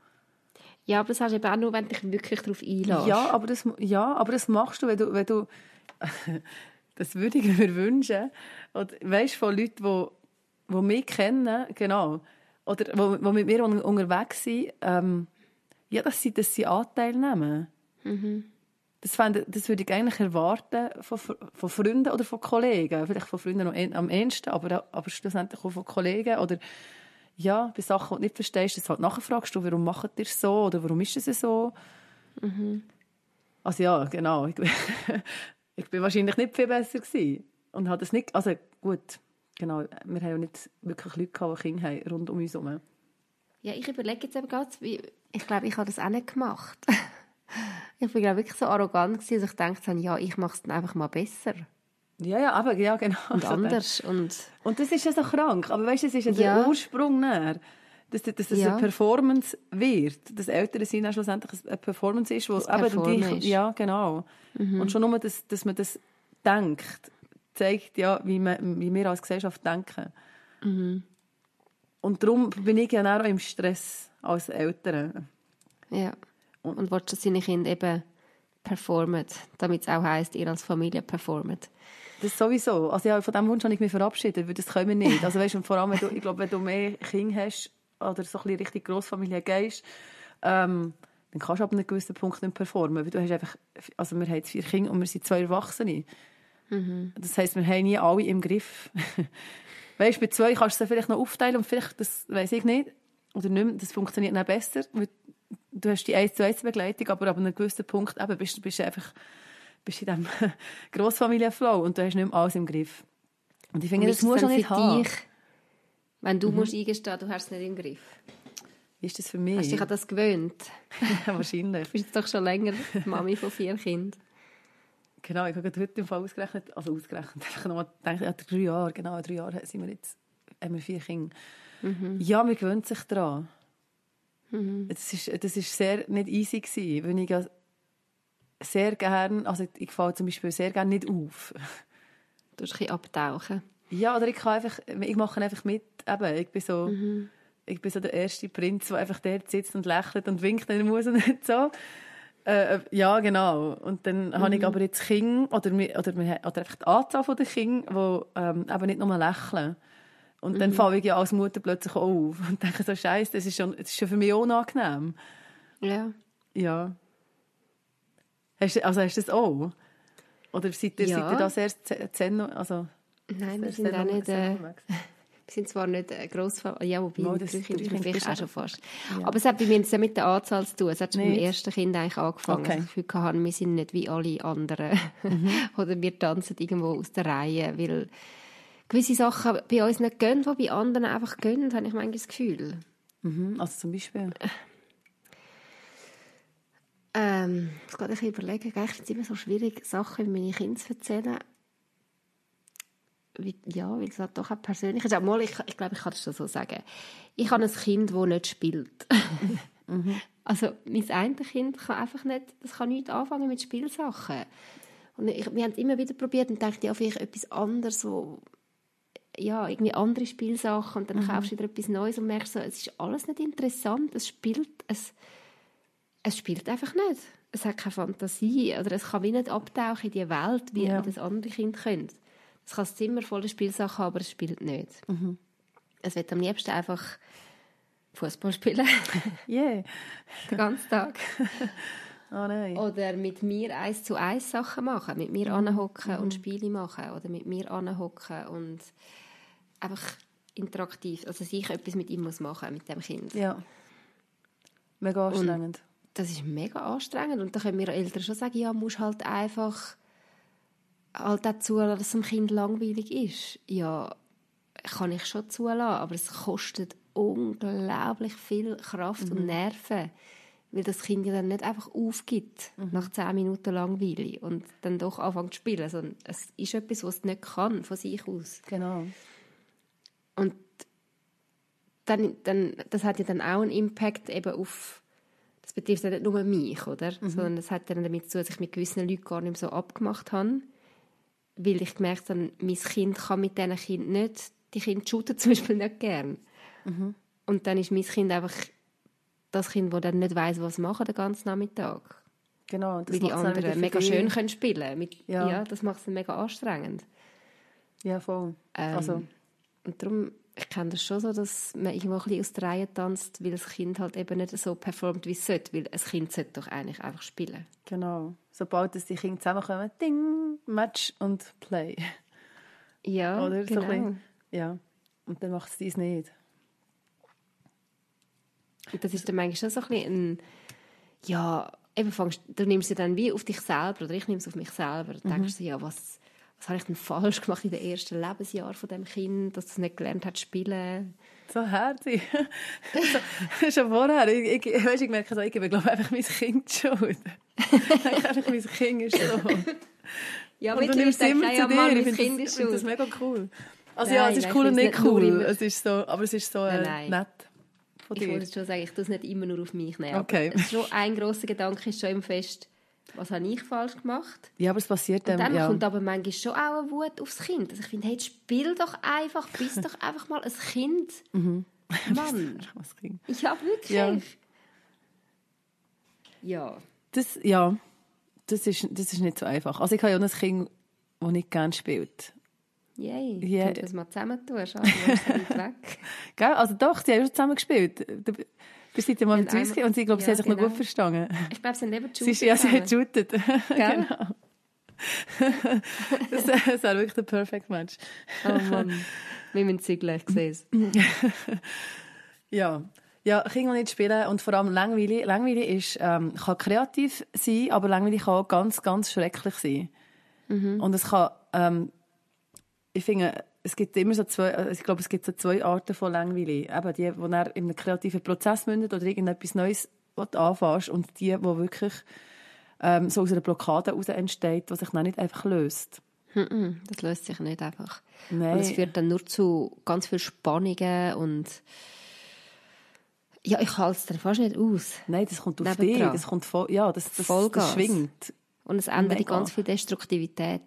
Ja, aber das hast du eben auch nur, wenn du dich wirklich darauf einlässt. Ja, aber das, ja, aber das machst du, wenn du, wenn du das würde ich mir wünschen. Oder, weißt, von Leuten, die, die mich kennen, genau, oder die, die mit mir un unterwegs sind, ähm, ja, dass sie, dass sie Anteil nehmen. Das, fände, das würde ich eigentlich erwarten von, von Freunden oder von Kollegen. Vielleicht von Freunden noch am ehesten, aber, aber schlussendlich auch von Kollegen. Oder ja, bei Sachen, die du nicht verstehst, das halt nachfragst du, warum macht ihr es so oder warum ist es so. Also ja, genau. Ich, ich bin wahrscheinlich nicht viel besser gewesen. Und habe das nicht, also gut, genau, wir haben ja nicht wirklich Leute gehabt, die Kinder haben, rund um uns herum. Ja, ich überlege jetzt eben gerade, ich glaube, ich habe das auch nicht gemacht. ich bin glaube wirklich so arrogant gewesen, dass ich gedacht habe, ja, ich mache es dann einfach mal besser Ja, ja, aber, ja, genau. und Also, anders und Und das ist ja so krank. Aber weißt du, es ist ja, Ja. der Ursprung näher. Dass, dass es Ja. eine Performance wird. Dass Eltern sein auch schlussendlich eine Performance ist, wo Das eben. Mhm. Ja, genau. Und schon nur, dass, dass man das denkt, zeigt ja, wie, man, wie wir als Gesellschaft denken. Mhm. Und darum bin ich ja auch im Stress als Eltern. ja. Und willst, dass seine Kinder eben performen, damit es auch heisst, ihr als Familie performt. Das sowieso. Also ja, von diesem Wunsch habe ich mich verabschiedet, weil das können wir nicht. Also weißt, und vor allem, wenn du, ich glaube, wenn du mehr Kinder hast oder so ein bisschen richtig Grossfamilie gehst, ähm, dann kannst du ab einem gewissen Punkt nicht performen. Weil du hast einfach, also wir haben jetzt vier Kinder und wir sind zwei Erwachsene. Das heisst, wir haben nie alle im Griff. weißt, bei zwei kannst du sie vielleicht noch aufteilen und vielleicht, das weiß ich nicht, oder nicht mehr, das funktioniert dann besser, weil du hast die 1 zu 1 Begleitung, aber ab einem gewissen Punkt eben, bist du bist du einfach bist in diesem Grossfamilienflow und du hast nicht mehr alles im Griff. Und ich finde, das muss man nicht haben. dich, wenn du musst eingestehen, du hast es nicht im Griff? Wie ist das für mich? Hast du dich an das gewöhnt? Wahrscheinlich. Du bist jetzt doch schon länger Mami von vier Kindern. Genau, ich habe gerade heute im Fall ausgerechnet, also ausgerechnet, einfach nochmal gedacht, ja, drei Jahre, genau, drei Jahre sind wir jetzt, haben wir vier Kinder. Mhm. Ja, man gewöhnt sich daran. Mhm. Das, ist, das ist sehr nicht easy gewesen, weil ich sehr gerne, also ich falle zum Beispiel sehr gerne nicht auf. Du musst ein bisschen abtauchen. Ja, oder ich kann einfach, ich mache einfach mit, eben, ich bin so, mhm. ich bin so der erste Prinz, der einfach dort sitzt und lächelt und winkt, dann muss er nicht so. Äh, äh, ja, genau. Und dann mhm. habe ich aber jetzt Kinder, oder, oder, oder einfach die Anzahl der Kinder, die ähm, eben nicht nur lächeln. Und mhm. dann falle ich ja als Mutter plötzlich auf und denke so, Scheiße, das ist schon, das ist schon für mich unangenehm. Ja. Ja. Hast, also hast du das auch? Oder seid ihr, ja. seid ihr da sehr zen, also Nein, wir sind auch nicht... Äh, wir sind zwar nicht äh, gross, ja, wobei oh, das, Kinder vielleicht auch schon fast. Ja. Aber es hat bei mir nicht mit der Anzahl zu tun. Es hat schon beim ersten Kind eigentlich angefangen. Okay. Ich das Gefühl, wir sind nicht wie alle anderen. Mhm. Oder wir tanzen irgendwo aus der Reihe, weil gewisse Sachen bei uns nicht gehen, die bei anderen einfach gehen, habe ich manchmal das Gefühl. Mhm. Also zum Beispiel? Ähm, ich gerade überlegen. Ich finde es immer so schwierig, Sachen über meine Kinder zu erzählen ja, weil es halt doch auch persönlich ist. Mal, ich, ich glaube, ich kann das so sagen. Ich habe ein Kind, das nicht spielt. mhm. Also mein eine Kind kann einfach nicht, das kann nicht anfangen mit Spielsachen. Und ich, wir haben es immer wieder probiert und dachte, ja, vielleicht etwas anderes, wo ja, irgendwie andere Spielsachen und dann mhm. kaufst du wieder etwas Neues und merkst so, es ist alles nicht interessant, es spielt, es, es spielt einfach nicht. Es hat keine Fantasie oder es kann wie nicht abtauchen in die Welt, wie ja. das andere Kind könnte. Es kann das Zimmer voller Spielsachen haben, aber es spielt nicht. Mhm. Es wird am liebsten einfach Fußball spielen. Yeah. Den ganzen Tag. oh nein. Oder mit mir eins zu eins Sachen machen. Mit mir anhocken mhm. und Spiele machen. Oder mit mir anhocken und einfach interaktiv. Also sich etwas mit ihm muss machen, mit dem Kind. Ja. Mega anstrengend. Und das ist mega anstrengend. Und da können wir Eltern schon sagen, ja, musst halt einfach halt auch zulassen, dass es dem Kind langweilig ist. Ja, kann ich schon zulassen, aber es kostet unglaublich viel Kraft mhm. und Nerven, weil das Kind ja dann nicht einfach aufgibt mhm. nach zehn Minuten Langweile und dann doch anfängt zu spielen, sondern es ist etwas, was es nicht kann von sich aus. Genau. Und dann, dann, das hat ja dann auch einen Impact eben auf, das betrifft ja nicht nur mich, oder? Mhm. Sondern das hat dann damit zu, dass ich mit gewissen Leuten gar nicht mehr so abgemacht habe weil ich gemerkt habe, mein Kind kann mit diesen Kindern nicht, die Kinder shooten zum Beispiel nicht gern. Mhm. Und dann ist mein Kind einfach das Kind, das dann nicht weiß, was machen den ganzen Nachmittag. Genau. Das Weil die anderen mega schön können spielen mit, ja. ja. das macht es mega anstrengend. Ja, voll. Ähm, also. Und darum, ich kenne das schon so, dass man irgendwo ein bisschen aus der Reihe tanzt, weil das Kind halt eben nicht so performt, wie es sollte. Weil ein Kind sollte doch eigentlich einfach spielen. Genau. Sobald die Kinder zusammenkommen, ding, Match und Play. Ja, Oder genau. So ja. Und dann macht es dies nicht. Und das ist dann manchmal schon so ein bisschen ein, ja, eben fangst, du nimmst es dann wie auf dich selber, oder ich nehme es auf mich selber. Du mhm. denkst so, ja, was was habe ich denn falsch gemacht in den ersten Lebensjahren von dem Kind, dass es nicht gelernt hat zu spielen? So herzig. so, schon vorher, ich, ich, weißt, ich merke so, ich gebe glaube einfach mein Kind die Schuld. einfach mein Kind ist so. Ja, und du nimmst es immer zu dir. Ich finde das, find das mega cool. Also nein, ja, es ist nein, cool und nicht cool. Es ist so, aber es ist so äh, nein, nett. Ich wollte schon sagen, ich tue es nicht immer nur auf mich nehmen. Okay. schon ein grosser Gedanke ist schon im Fest, was habe ich falsch gemacht? Ja, aber es passiert dann, dann ja. kommt aber manchmal schon auch eine Wut aufs Kind. Also ich finde, hey, spiel doch einfach, bist doch einfach mal ein Kind. Mhm. Mann. Ja, wirklich. Ja. ja. Das, ja, das ist, das ist nicht so einfach. Also ich habe ja auch ein Kind, das nicht gerne spielt. Yay, yeah. yeah. das mal zusammen tun, schau, weg. Gell? Also doch, sie haben schon zusammen gespielt. Wir sind ja mal mit uns und sie, glaube, ja, sie haben sich genau. noch gut verstanden. Ich glaube, sie haben neben shootet. Sie, ja, sie hat shootet. genau. das, das war wirklich der Perfect Match. oh Mann, wie man sie gleich gesehen Ja. Ja, Kinder nicht spielen und vor allem langweilig. Langweilig ist, ähm, kann kreativ sein, aber langweilig kann auch ganz, ganz schrecklich sein. Mhm. Und es kann, ähm, ich finde, es gibt immer so zwei, also ich glaube, es gibt so zwei Arten von Langweile. Eben die, die dann in einem kreativen Prozess mündet oder irgendetwas Neues anfängst und die, die wirklich ähm, so aus einer Blockade heraus entsteht, die sich dann nicht einfach löst. Mhm, Das löst sich nicht einfach. Nein. Und es führt dann nur zu ganz viel Spannungen und ja, ich halte es dann fast nicht aus. Nein, das kommt auf dich, das kommt voll, ja, das, das, das schwingt. Und es ändert Mega. ganz viel Destruktivität.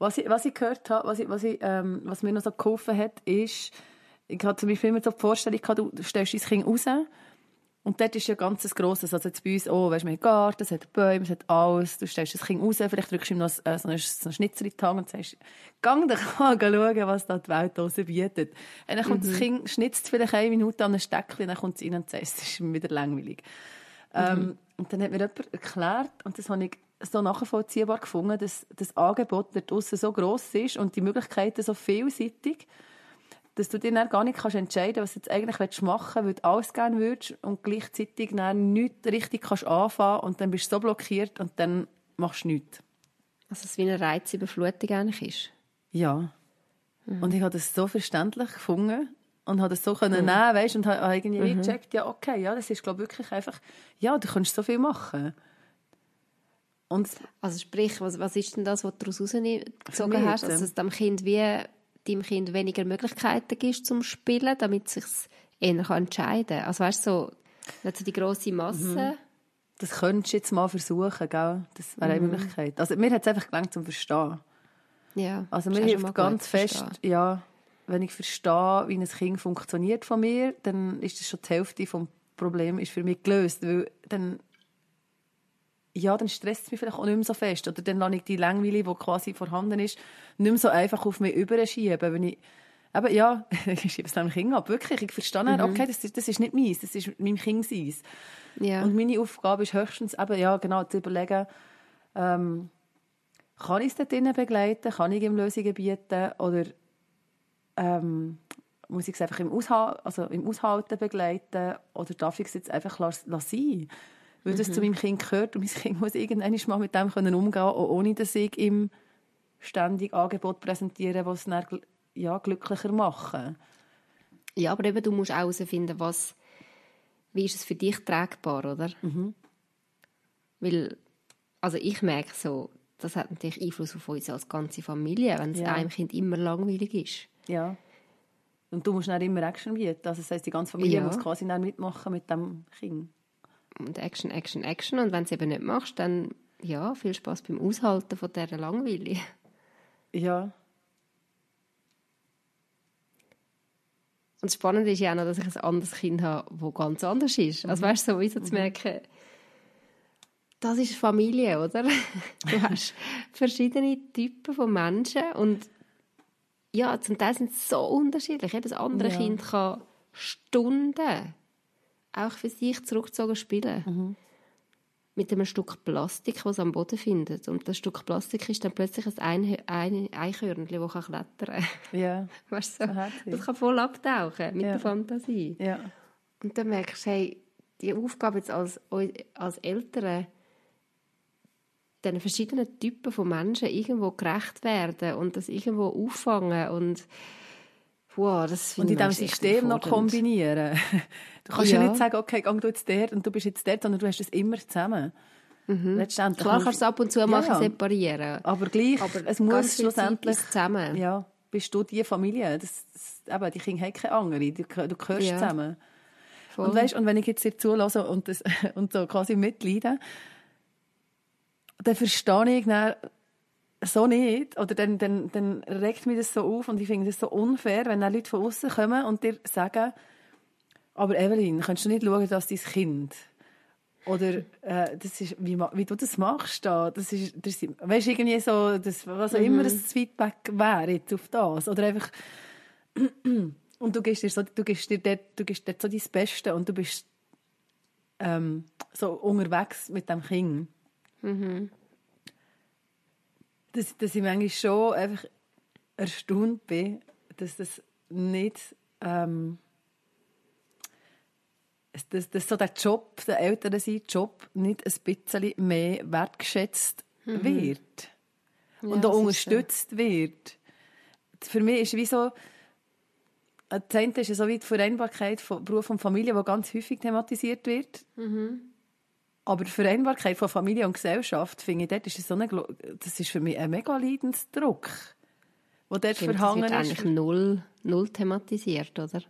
Was ich, was ich gehört habe, was, ich, was, ich, ähm, was mir noch so geholfen hat, ist, ich hatte zum Beispiel immer so die Vorstellung, gehabt, du stellst dein Kind raus und dort ist ja ganz ein grosses, also jetzt bei uns, oh, weißt du, wir haben Garten, es hat Bäume, es hat alles, du stellst das Kind raus, vielleicht drückst du ihm noch äh, so einen, so einen Schnitzer in die Hand und sagst, gang doch mal schauen, was da die Welt draussen bietet. Und dann kommt das Kind, schnitzt vielleicht eine Minute an ein Steckchen, dann kommt es rein und sagt, es ist wieder langweilig. Ähm, und dann hat mir jemand erklärt, und das habe ich so nachvollziehbar gefunden, dass das Angebot dort draussen so gross ist und die Möglichkeiten so vielseitig, dass du dir dann gar nicht kannst entscheiden was du jetzt eigentlich machen willst, weil du alles gerne würdest und gleichzeitig dann nichts richtig kannst anfangen und dann bist du so blockiert und dann machst du nichts. Also es wie eine Reizüberflutung eigentlich ist. Ja. Und ich habe das so verständlich gefunden und habe das so können nehmen, weißt, und habe irgendwie wie gecheckt, ja, okay, ja, das ist, glaube ich, wirklich einfach, ja, du kannst so viel machen. Und Also sprich, was, was ist denn das, was du daraus rausgezogen hast? Also dass dem Kind wie deinem Kind weniger Möglichkeiten gibst zum Spielen, damit es sich eher kann entscheiden kann. Also weißt du, so, nicht so die grosse Masse. das könntest du jetzt mal versuchen, gell? Das wäre eine Möglichkeit. Also mir hat es einfach gelangt zum Verstehen. Ja, Also mir hilft ganz fest, verstehen. ja, wenn ich verstehe, wie ein Kind funktioniert von mir, dann ist das schon die Hälfte vom Problem ist für mich gelöst, weil dann ja, dann stresst es mich vielleicht auch nicht mehr so fest. Oder dann lasse ich die Langweile, die quasi vorhanden ist, nicht mehr so einfach auf mich überschieben. Wenn ich, eben, ja, ich schiebe es dem Kind ab. Wirklich, ich verstehe dann, okay, das, ist- das ist nicht meins, das ist meinem Kind seins. Ja. Und meine Aufgabe ist höchstens eben, ja, genau, zu überlegen, ähm, kann ich es dort drinnen begleiten, kann ich ihm Lösungen bieten oder ähm, muss ich es einfach im, Aushal also im Aushalten begleiten oder darf ich es jetzt einfach las- lassen? Weil das zu meinem Kind gehört und mein Kind muss irgendwann mal mit dem können umgehen auch ohne dass ich ihm ständig Angebot präsentiere, was es dann ja, glücklicher machen. ja, aber eben, du musst auch herausfinden, was, wie ist es für dich tragbar, oder? Weil, also ich merke so, das hat natürlich Einfluss auf uns als ganze Familie, wenn es Ja. einem Kind immer langweilig ist. Ja. Und du musst dann immer Action bieten. Also das heisst, die ganze Familie Ja. muss quasi dann mitmachen mit dem Kind. Und Action, Action, Action. Und wenn du es eben nicht machst, dann ja, viel Spaß beim Aushalten von dieser Langweile. Ja. Und das Spannende ist ja auch noch, dass ich ein anderes Kind habe, das ganz anders ist. Also weißt du, so, wie so zu merken, das ist Familie, oder? Du hast verschiedene Typen von Menschen und ja, zum Teil sind sie so unterschiedlich. Jedes andere Ja. Kind kann Stunden auch für sich zurückgezogen spielen. Mit einem Stück Plastik, das es am Boden findet. Und das Stück Plastik ist dann plötzlich ein, Einhö- ein Eichhörnchen, das kann klettern kann. Ja. Weißt du, so, das kann voll abtauchen mit Ja. der Fantasie. Ja. Und dann merkst du, hey, die Aufgabe jetzt als, als Eltern, den verschiedenen Typen von Menschen irgendwo gerecht werden und das irgendwo auffangen und wow, das Und in diesem System noch kombinieren. Du kannst ja, Ja. nicht sagen, okay, geh du jetzt dort und du bist jetzt dort, sondern du hast es immer zusammen. Letztendlich. Mhm. Klar kannst du es ab und zu Ja. separieren. Aber gleich, Aber es muss schlussendlich... zusammen. Ja, bist du die Familie. Das, das, eben, die Kinder haben keine andere. Du, du gehörst Ja. zusammen. Voll. Und weißt, und wenn ich jetzt dir zulasse und, das, und so quasi mitleide, dann verstehe ich dann so nicht, oder dann, dann, dann regt mich das so auf und ich finde das so unfair, wenn dann Leute von außen kommen und dir sagen, aber Evelyn, kannst du nicht schauen, dass dein Kind oder äh, das ist, wie, wie du das machst da, das ist, das ist weißt, irgendwie so, das, was auch immer das Feedback wäre jetzt auf das, oder einfach und du gibst dir so, du gibst dir dort, du gibst dort so dein Beste und du bist ähm, so unterwegs mit dem Kind. Dass, dass ich manchmal schon einfach erstaunt bin, dass das nicht ähm, dass, dass so der Job, der Eltern sein Job, nicht ein bisschen mehr wertgeschätzt wird. und Ja, auch ist so. unterstützt wird. Für mich ist wie so, das eine ist so wie die Vereinbarkeit von Beruf und Familie, die ganz häufig thematisiert wird. Mhm. Aber die Vereinbarkeit von Familie und Gesellschaft, finde ich, dort ist so eine, das ist für mich ein mega Leidensdruck, der dort Stimmt, verhangen das wird ist. eigentlich null, null thematisiert, oder?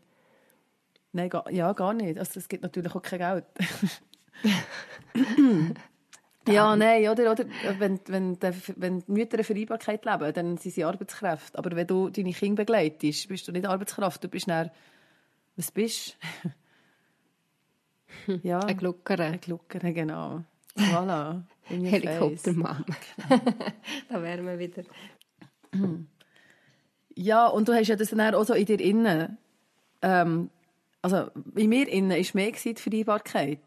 Nein, gar, ja, gar nicht. Also es gibt natürlich auch kein Geld. ja, nein, oder, oder wenn, wenn, wenn die Mütter eine Vereinbarkeit leben, dann sind sie Arbeitskräfte. Aber wenn du deine Kinder begleitest, bist du nicht Arbeitskraft, du bist dann, was bist ja. Ein Gluckere. Ein Gluckere, genau. Voilà. Helikoptermann. da wären wir wieder. Ja, und du hast ja das dann auch so in dir innen. Ähm, also in mir innen war mehr die Vereinbarkeit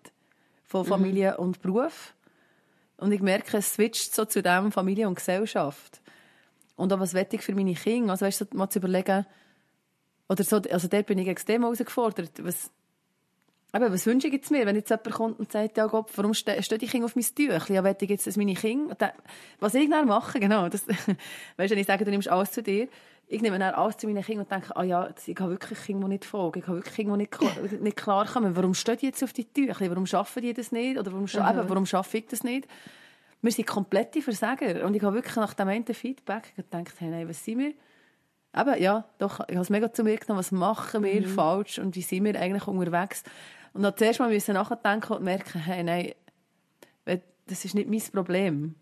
von Familie mhm. und Beruf. Und ich merke, es switcht so zu dem Familie und Gesellschaft. Und auch was wette ich für meine Kinder? Also weißt du, mal zu überlegen, oder so, also dort bin ich extrem herausgefordert. Was, eben, was wünsche ich jetzt mir, wenn jetzt jemand kommt und sagt, ja Gott, warum ste stehen die Kinder auf mein Tüchlein? Ja, wette ich jetzt, dass meine Kinder, was ich dann mache, genau, das, weißt du, wenn ich sage, du nimmst alles zu dir, ich nehme dann alles zu meinen Kindern und denke, ah ja, ich habe wirklich Kinder, die nicht folgen. Ich habe wirklich Kinder, die nicht, nicht klar kommen. Warum stehen die jetzt auf die Tücher? Warum schaffen die das nicht? Oder warum, mhm. eben, warum schaffe ich das nicht? Wir sind komplette Versager. Und ich habe wirklich nach dem einen Feedback gedacht, hey, nein, was sind wir? Eben, ja, doch, ich habe es mega zu mir genommen, was machen wir mhm. falsch und wie sind wir eigentlich unterwegs? Und dann zuerst mal müssen nachdenken und merken, hey, nein, das ist nicht mein Problem.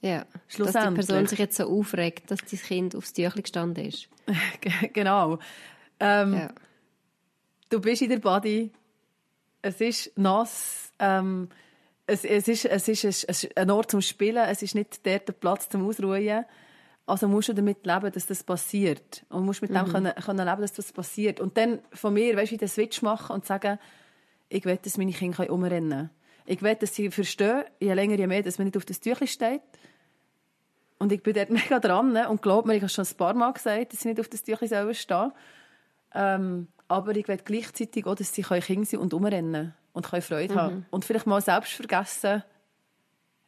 Ja, dass die Person sich jetzt so aufregt, dass das Kind aufs Tüchlein gestanden ist. genau. Ähm, ja. Du bist in der Body, es ist nass, ähm, es, es, ist, es ist ein Ort zum Spielen, es ist nicht der, der Platz zum Ausruhen. Also musst du damit leben, dass das passiert. Und musst mit mhm. dem können, können leben, dass das passiert. Und dann von mir, weißt du, den Switch machen und sagen, ich will, dass meine Kinder umrennen können. Ich will, dass sie verstehen, je länger, je mehr, dass man nicht auf das Tüchlein steht. Und ich bin dort mega dran ne? und glaube mir, ich habe schon ein paar Mal gesagt, dass sie nicht auf das Tüchlein selber stehen. Ähm, aber ich will gleichzeitig auch, dass sie Kinder sein und umrennen und können Freude mhm. haben. Und vielleicht mal selbst vergessen,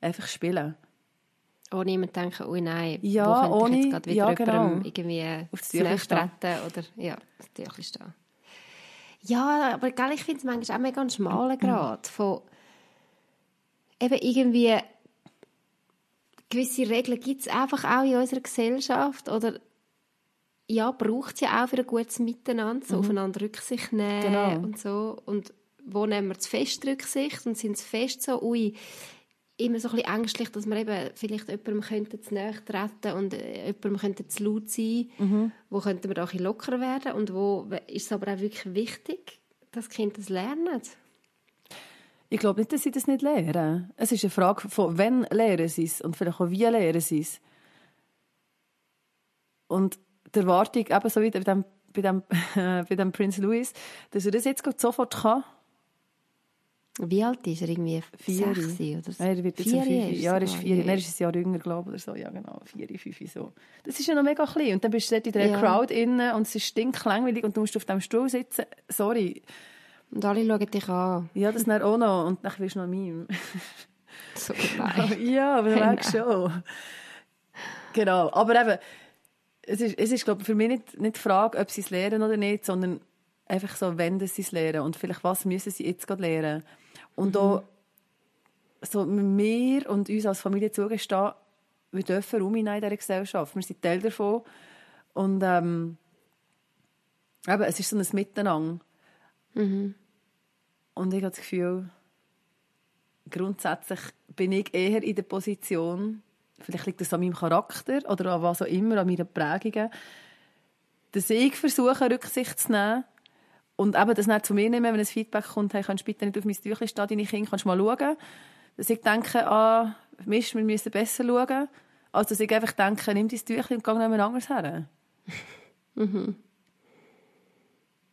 einfach spielen. Ohne zu denken, oh nein, ja, wo ohne, ich jetzt gerade wieder ja, genau. irgendwie aufs Tüchlein treten oder ja, das Tüchlein stehen. Ja, aber gell, ich finde es manchmal auch mega ein schmaler Grad von eben irgendwie gewisse Regeln gibt es einfach auch in unserer Gesellschaft oder ja, braucht es ja auch für ein gutes Miteinander, so mhm. aufeinander Rücksicht nehmen genau. und so. Und wo nehmen wir zu fest Rücksicht und sind es fest so, ui, immer so ein bisschen ängstlich, dass wir eben vielleicht jemandem könnte zu nahe treten und äh, jemandem könnte zu laut sein. Mhm. Wo könnten wir da ein bisschen lockerer werden und wo ist es aber auch wirklich wichtig, dass die Kinder das lernen? Ich glaube nicht, dass sie das nicht lernen. Es ist eine Frage von, wann lernen sie es und vielleicht auch wie lernen sie es. Und die Erwartung, eben so wie bei dem, bei dem, bei dem Prince Louis, dass er das jetzt sofort kann. Wie alt ist er? Irgendwie vier oder so? Er wird jetzt vier fünf, ja, er ist vier. Er ist ein Jahr jünger, glaube ich, oder so. Ja, genau. Vier, fünf, so. Das ist ja noch mega klein. Und dann bist du dort in der ja. Crowd innen und es ist stinklangweilig und du musst auf dem Stuhl sitzen. Sorry. Und alle schauen dich an. Ja, das dann auch noch. Und dann wirst du noch Meme. so gemein. ja, aber du merkst schon. Genau. Aber eben, es ist, es ist glaube ich, für mich nicht, nicht die Frage, ob sie es lernen oder nicht, sondern einfach so, wenn sie es lernen und vielleicht was müssen sie jetzt gerade lernen. Und mhm. auch so mir und uns als Familie zugestehen, wir dürfen Raum in dieser Gesellschaft. Wir sind Teil davon. Und ähm, eben, es ist so ein Miteinander. Mhm. Und ich habe das Gefühl, grundsätzlich bin ich eher in der Position, vielleicht liegt das an meinem Charakter oder an was auch immer, an meinen Prägungen, dass ich versuche, Rücksicht zu nehmen und eben das nicht zu mir nehmen, wenn ein Feedback kommt, hey, kannst du bitte nicht auf mein Tüchlein stehen, deine Kinder, kannst du mal schauen. Dass ich denke, ah, Mist, wir müssen besser schauen. Als dass ich einfach denke, nimm dein Tüchlein und geh jemand anderes her. mhm.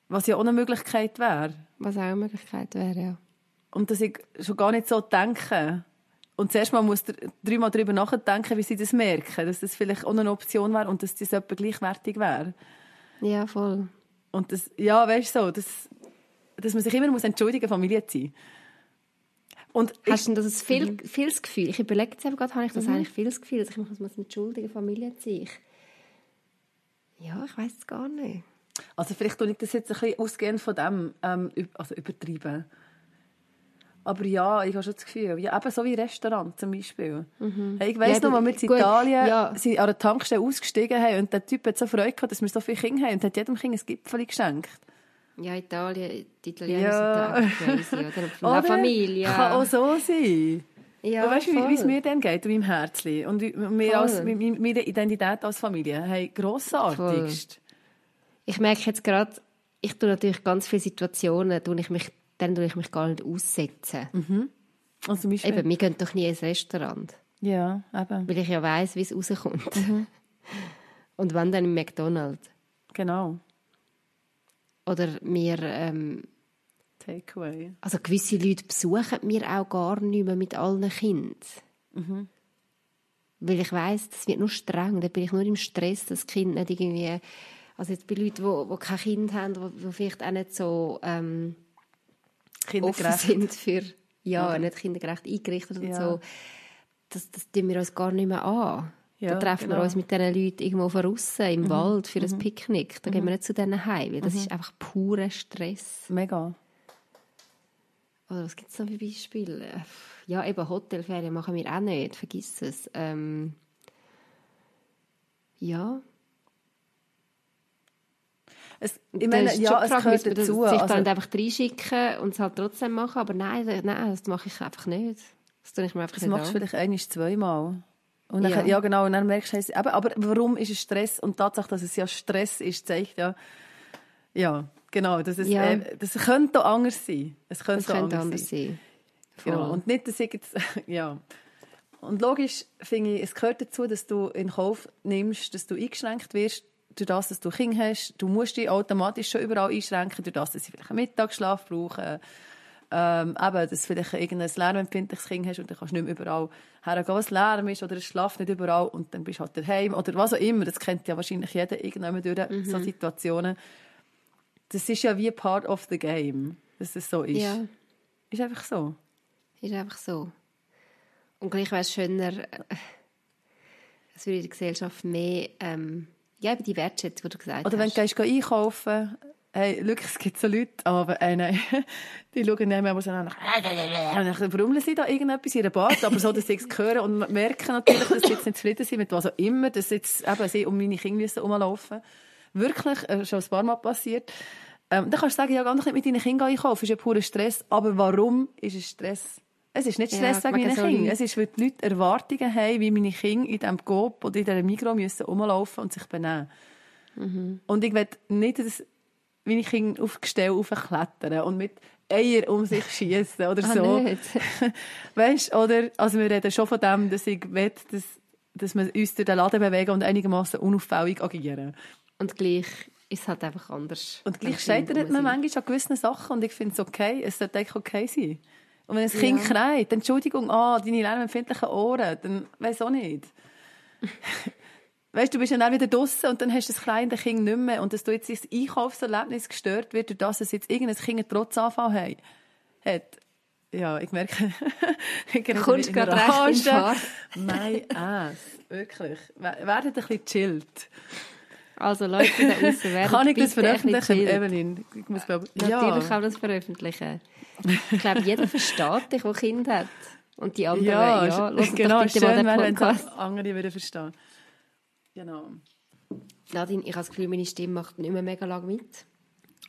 Was ja auch eine Möglichkeit wäre. Was auch eine Möglichkeit wäre, ja. Und dass ich schon gar nicht so denke. Und zuerst mal muss dreimal darüber nachdenken, wie sie das merken. Dass das vielleicht auch eine Option wäre und dass das etwa gleichwertig wäre. Ja, voll. Und das, ja, weißt du so, dass, dass man sich immer muss entschuldigen Familie zu sein. Und Hast du das viel, mhm. viel das Gefühl? Ich überlege jetzt gerade, habe ich das mhm. eigentlich viel das Gefühl, dass ich mich muss entschuldigen Familie zu sein? Ja, ich weiß es gar nicht. Also vielleicht tue ich das jetzt ein bisschen ausgehend von dem ähm, also übertrieben. Aber ja, ich habe schon das Gefühl, ja, eben so wie Restaurant zum Beispiel. Hey, ich weiss Ja, noch, als wir gut, in Italien ja. sind an der Tankstelle ausgestiegen haben und der Typ hat so Freude gehabt, dass wir so viele Kinder haben und hat jedem Kind ein Gipfel geschenkt. Ja, Italien, die Italiener Ja. sind crazy, oder? La Familia. Kann auch so sein. Ja, weißt du, wie- voll. es mir dann geht, in meinem Herzchen und Voll. als, meiner Identität als Familie, hey, grossartigst. Ich merke jetzt gerade, ich tue natürlich ganz viele Situationen, tue ich mich, dann tue ich mich gar nicht aussetzen. Also zum Beispiel, Eben, wir gehen doch nie ins Restaurant, ja, eben, weil ich ja weiss, wie es rauskommt. Mhm. Und wenn dann im McDonald's. genau, Oder wir, ähm, Takeaway. also gewisse Leute besuchen wir auch gar nicht mehr mit allen Kindern. Mhm. Weil ich weiss, das wird nur streng, dann bin ich nur im Stress, dass das Kind nicht irgendwie, also jetzt bei Leuten, die, die kein Kind haben, die, die vielleicht auch nicht so ähm, offen sind für, ja, nicht kindergerecht eingerichtet und Ja. so, das, das tun wir uns gar nicht mehr an. Ja, da treffen genau. Mhm. wir uns mit diesen Leuten irgendwo draussen im Wald für ein Picknick. Da gehen wir nicht zu denen heim, weil das Mhm. ist einfach purer Stress. Mega. Oder was gibt es noch für Beispiele? Ja, eben Hotelferien machen wir auch nicht, vergiss es. Ähm, ja, Es, ich meine, ist ja, es gehört man das- dazu. sich Also, da nicht einfach reinschicken und es halt trotzdem machen, aber nein, nein das mache ich einfach nicht. Das tue ich mir einfach das nicht machst du an. vielleicht ein, zweimal. Und dann, Ja. ja. genau, und dann merkst du, eben, aber warum ist es Stress? Und die Tatsache, dass es ja Stress ist, zeigt ja, ja, genau, dass es, Ja. äh, das könnte auch anders sein. Es könnte, Das könnte anders sein. sein. Genau. Und nicht, dass ich jetzt, ja. Und logisch finde ich, es gehört dazu, dass du in Kauf nimmst, dass du eingeschränkt wirst, durch das, dass du Kinder hast. Du musst dich automatisch schon überall einschränken, durch das, dass sie vielleicht einen Mittagsschlaf brauchen. Ähm, eben, dass du vielleicht irgendein lärmempfindliches Kind hast und dann kannst du nicht mehr überall hergehen, was Lärm ist, oder es schlaft nicht überall und dann bist du halt daheim, oder was auch immer. Das kennt ja wahrscheinlich jeder irgendwann durch Mhm. so Situationen. Das ist ja wie part of the game, dass es so ist. Ja, Ist einfach so. ist einfach so. Und gleich wäre es schöner, äh, es würde in der Gesellschaft mehr, ähm, ja, eben die Wertschätzung, die du gesagt Oder wenn du hast. gehst einkaufen hey, schau, es gibt so Leute, aber äh, nein, die schauen dann immer so nach, und dann brummeln sie da irgendetwas in ihren Bart, aber so, dass sie es hören und merken natürlich, dass sie jetzt nicht zufrieden sind mit was auch immer, dass jetzt eben sie um meine Kinder müssen rumlaufen Wirklich, äh, schon ein paar Mal passiert. Ähm, dann kannst du sagen, ja, doch nicht mit deinen Kindern einkaufen, ist ja purer Stress. Aber warum ist es Stress? Es ist nicht Ja, Stress wegen wegen meinen so Kindern. Es ist, weil die Leute Erwartungen haben, wie meine Kinder in diesem Coop oder in dieser Migros müssen rumlaufen und sich benehmen. Und ich will nicht, dass meine Kinder auf Gestell aufklettern und mit Eier um sich schießen oder Ah, so. nicht. weißt oder? Also wir reden schon von dem, dass ich will, dass, dass wir uns durch den Laden bewegen und einigermaßen unauffällig agieren. Und gleich ist es halt einfach anders. Und gleich scheitert man manchmal an gewissen Sachen und ich finde es okay. Es sollte eigentlich okay sein. Und wenn ein Kind Ja. schreit, Entschuldigung, ah, deine lärmempfindlichen Ohren, dann weiß auch nicht. Weißt du, du bist dann auch wieder draußen und dann hast du das kleine Kind nicht mehr. Und dass du jetzt das Einkaufserlebnis gestört wird, durch das es jetzt irgendein Kind einen Trotzanfall hat. hat. Ja, ich merke, ich Kommst gerade recht in. Fahrt. My ass. Wirklich. Wer- Werdet ein bisschen chillt. Also Leute da draussen werden Kann ich das veröffentlichen. Evelyn? Ich muss, glaube, Natürlich kann man das veröffentlichen. Ich glaube, jeder versteht dich, der Kind hat. Und die anderen, Ja, ja, hört genau, doch bitte schön mal den wenn Podcast. es andere würden verstehen. Genau. Nadine, ich habe das Gefühl, meine Stimme macht nicht mehr mega lang mit.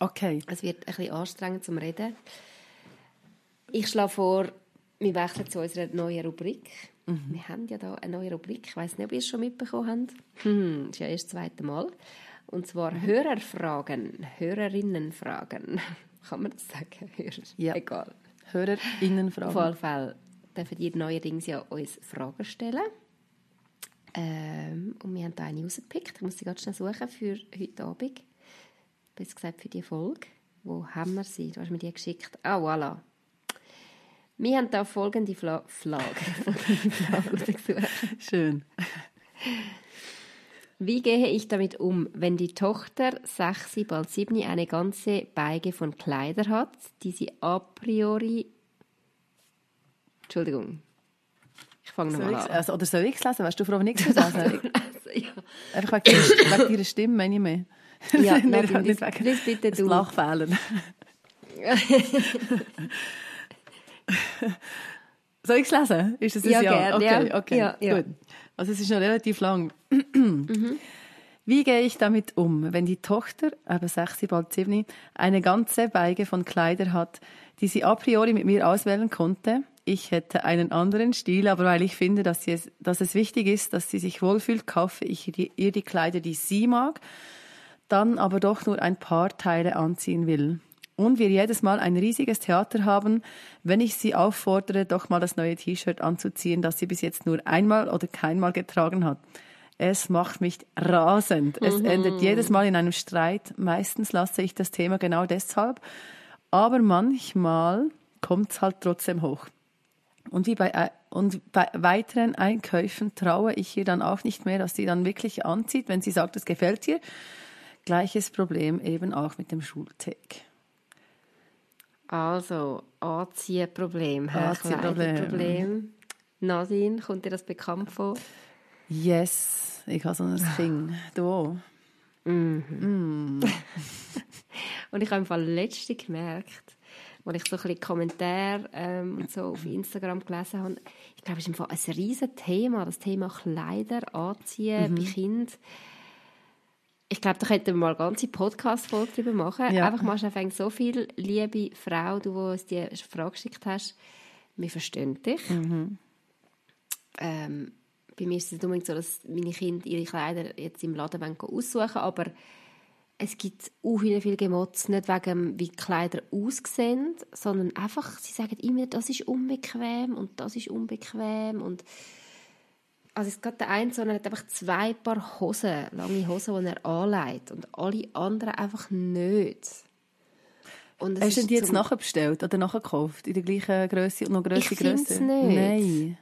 Okay. Es wird ein bisschen anstrengend zum Reden. Ich schlage vor, wir wechseln zu unserer neuen Rubrik. Mhm. Wir haben ja da eine neue Rubrik. Ich weiß nicht, ob ihr es schon mitbekommen habt. Hm, das ist ja erst das zweite Mal. Und zwar Mhm. Hörerfragen, Hörerinnenfragen. Kann man das sagen? Hörer? Ja. Egal. HörerInnen Auf jeden Fall dürfen ihr neuerdings ja uns Fragen stellen. Ähm, und wir haben da eine rausgepickt. Ich muss sie ganz schnell suchen für heute Abend. Besser gesagt für die Folge. Wo haben wir sie? Du hast mir die geschickt. Ah, voilà. Wir haben da folgende Fla rausgesucht. Schön. Wie gehe ich damit um, wenn die Tochter, sechs, bald sieben, eine ganze Beige von Kleidern hat, die sie a priori... Entschuldigung. Ich fange nochmal an. also, oder soll ich es lesen? Weißt du, Frau nichts lesen? Also, ja. Einfach wegen wegen deiner Stimme, meine ich mehr. Ja, Nadine, nicht lies bitte du. Lachfehlen. Soll ich es lesen? Ist das Ja, Ja? gern, okay, ja. okay, Ja, ja. gut. Also es ist noch relativ lang. Wie gehe ich damit um, wenn die Tochter, eben sechs, bald sieben, eine ganze Beige von Kleider hat, die sie a priori mit mir auswählen konnte? Ich hätte einen anderen Stil, aber weil ich finde, dass, sie es, dass es wichtig ist, dass sie sich wohlfühlt, kaufe ich ihr die Kleider, die sie mag, dann aber doch nur ein paar Teile anziehen will. Und wir jedes Mal ein riesiges Theater haben, wenn ich sie auffordere, doch mal das neue T-Shirt anzuziehen, das sie bis jetzt nur einmal oder keinmal getragen hat. Es macht mich rasend. Es endet jedes Mal in einem Streit. Meistens lasse ich das Thema genau deshalb. Aber manchmal kommt es halt trotzdem hoch. Und, wie bei, äh, und bei weiteren Einkäufen traue ich ihr dann auch nicht mehr, dass sie dann wirklich anzieht, wenn sie sagt, es gefällt ihr. Gleiches Problem eben auch mit dem Schultag. Also, Anziehproblem, Anziehproblem. Problem. Nadine, kommt dir das bekannt vor? Yes, ich habe so ein Kind. Du auch? Und ich habe im Fall letzte gemerkt, als ich so ein bisschen Kommentare ähm, so auf Instagram gelesen habe, ich glaube, es ist im Fall ein riesen Thema, das Thema Kleider anziehen bei Kindern. Ich glaube, da könnten wir mal eine ganze Podcast-Folge drüber machen. Ja. Einfach mal schnell so viel, liebe Frau, du, die uns die Frage geschickt hast, wir verstehen dich. Ähm, bei mir ist es nicht unbedingt so, dass meine Kinder ihre Kleider jetzt im Laden wollen aussuchen aber es gibt auch viele, viele Gemotz, nicht wegen, wie die Kleider aussehen, sondern einfach, sie sagen immer, das ist unbequem und das ist unbequem und also es geht der eine so, er hat einfach zwei Paar Hosen, lange Hosen, die er anlegt und alle anderen einfach nicht. Und es Hast du ist die jetzt nachbestellt oder nachgekauft? In der gleichen Größe und noch größere Ich find's Größe? nicht. Nein.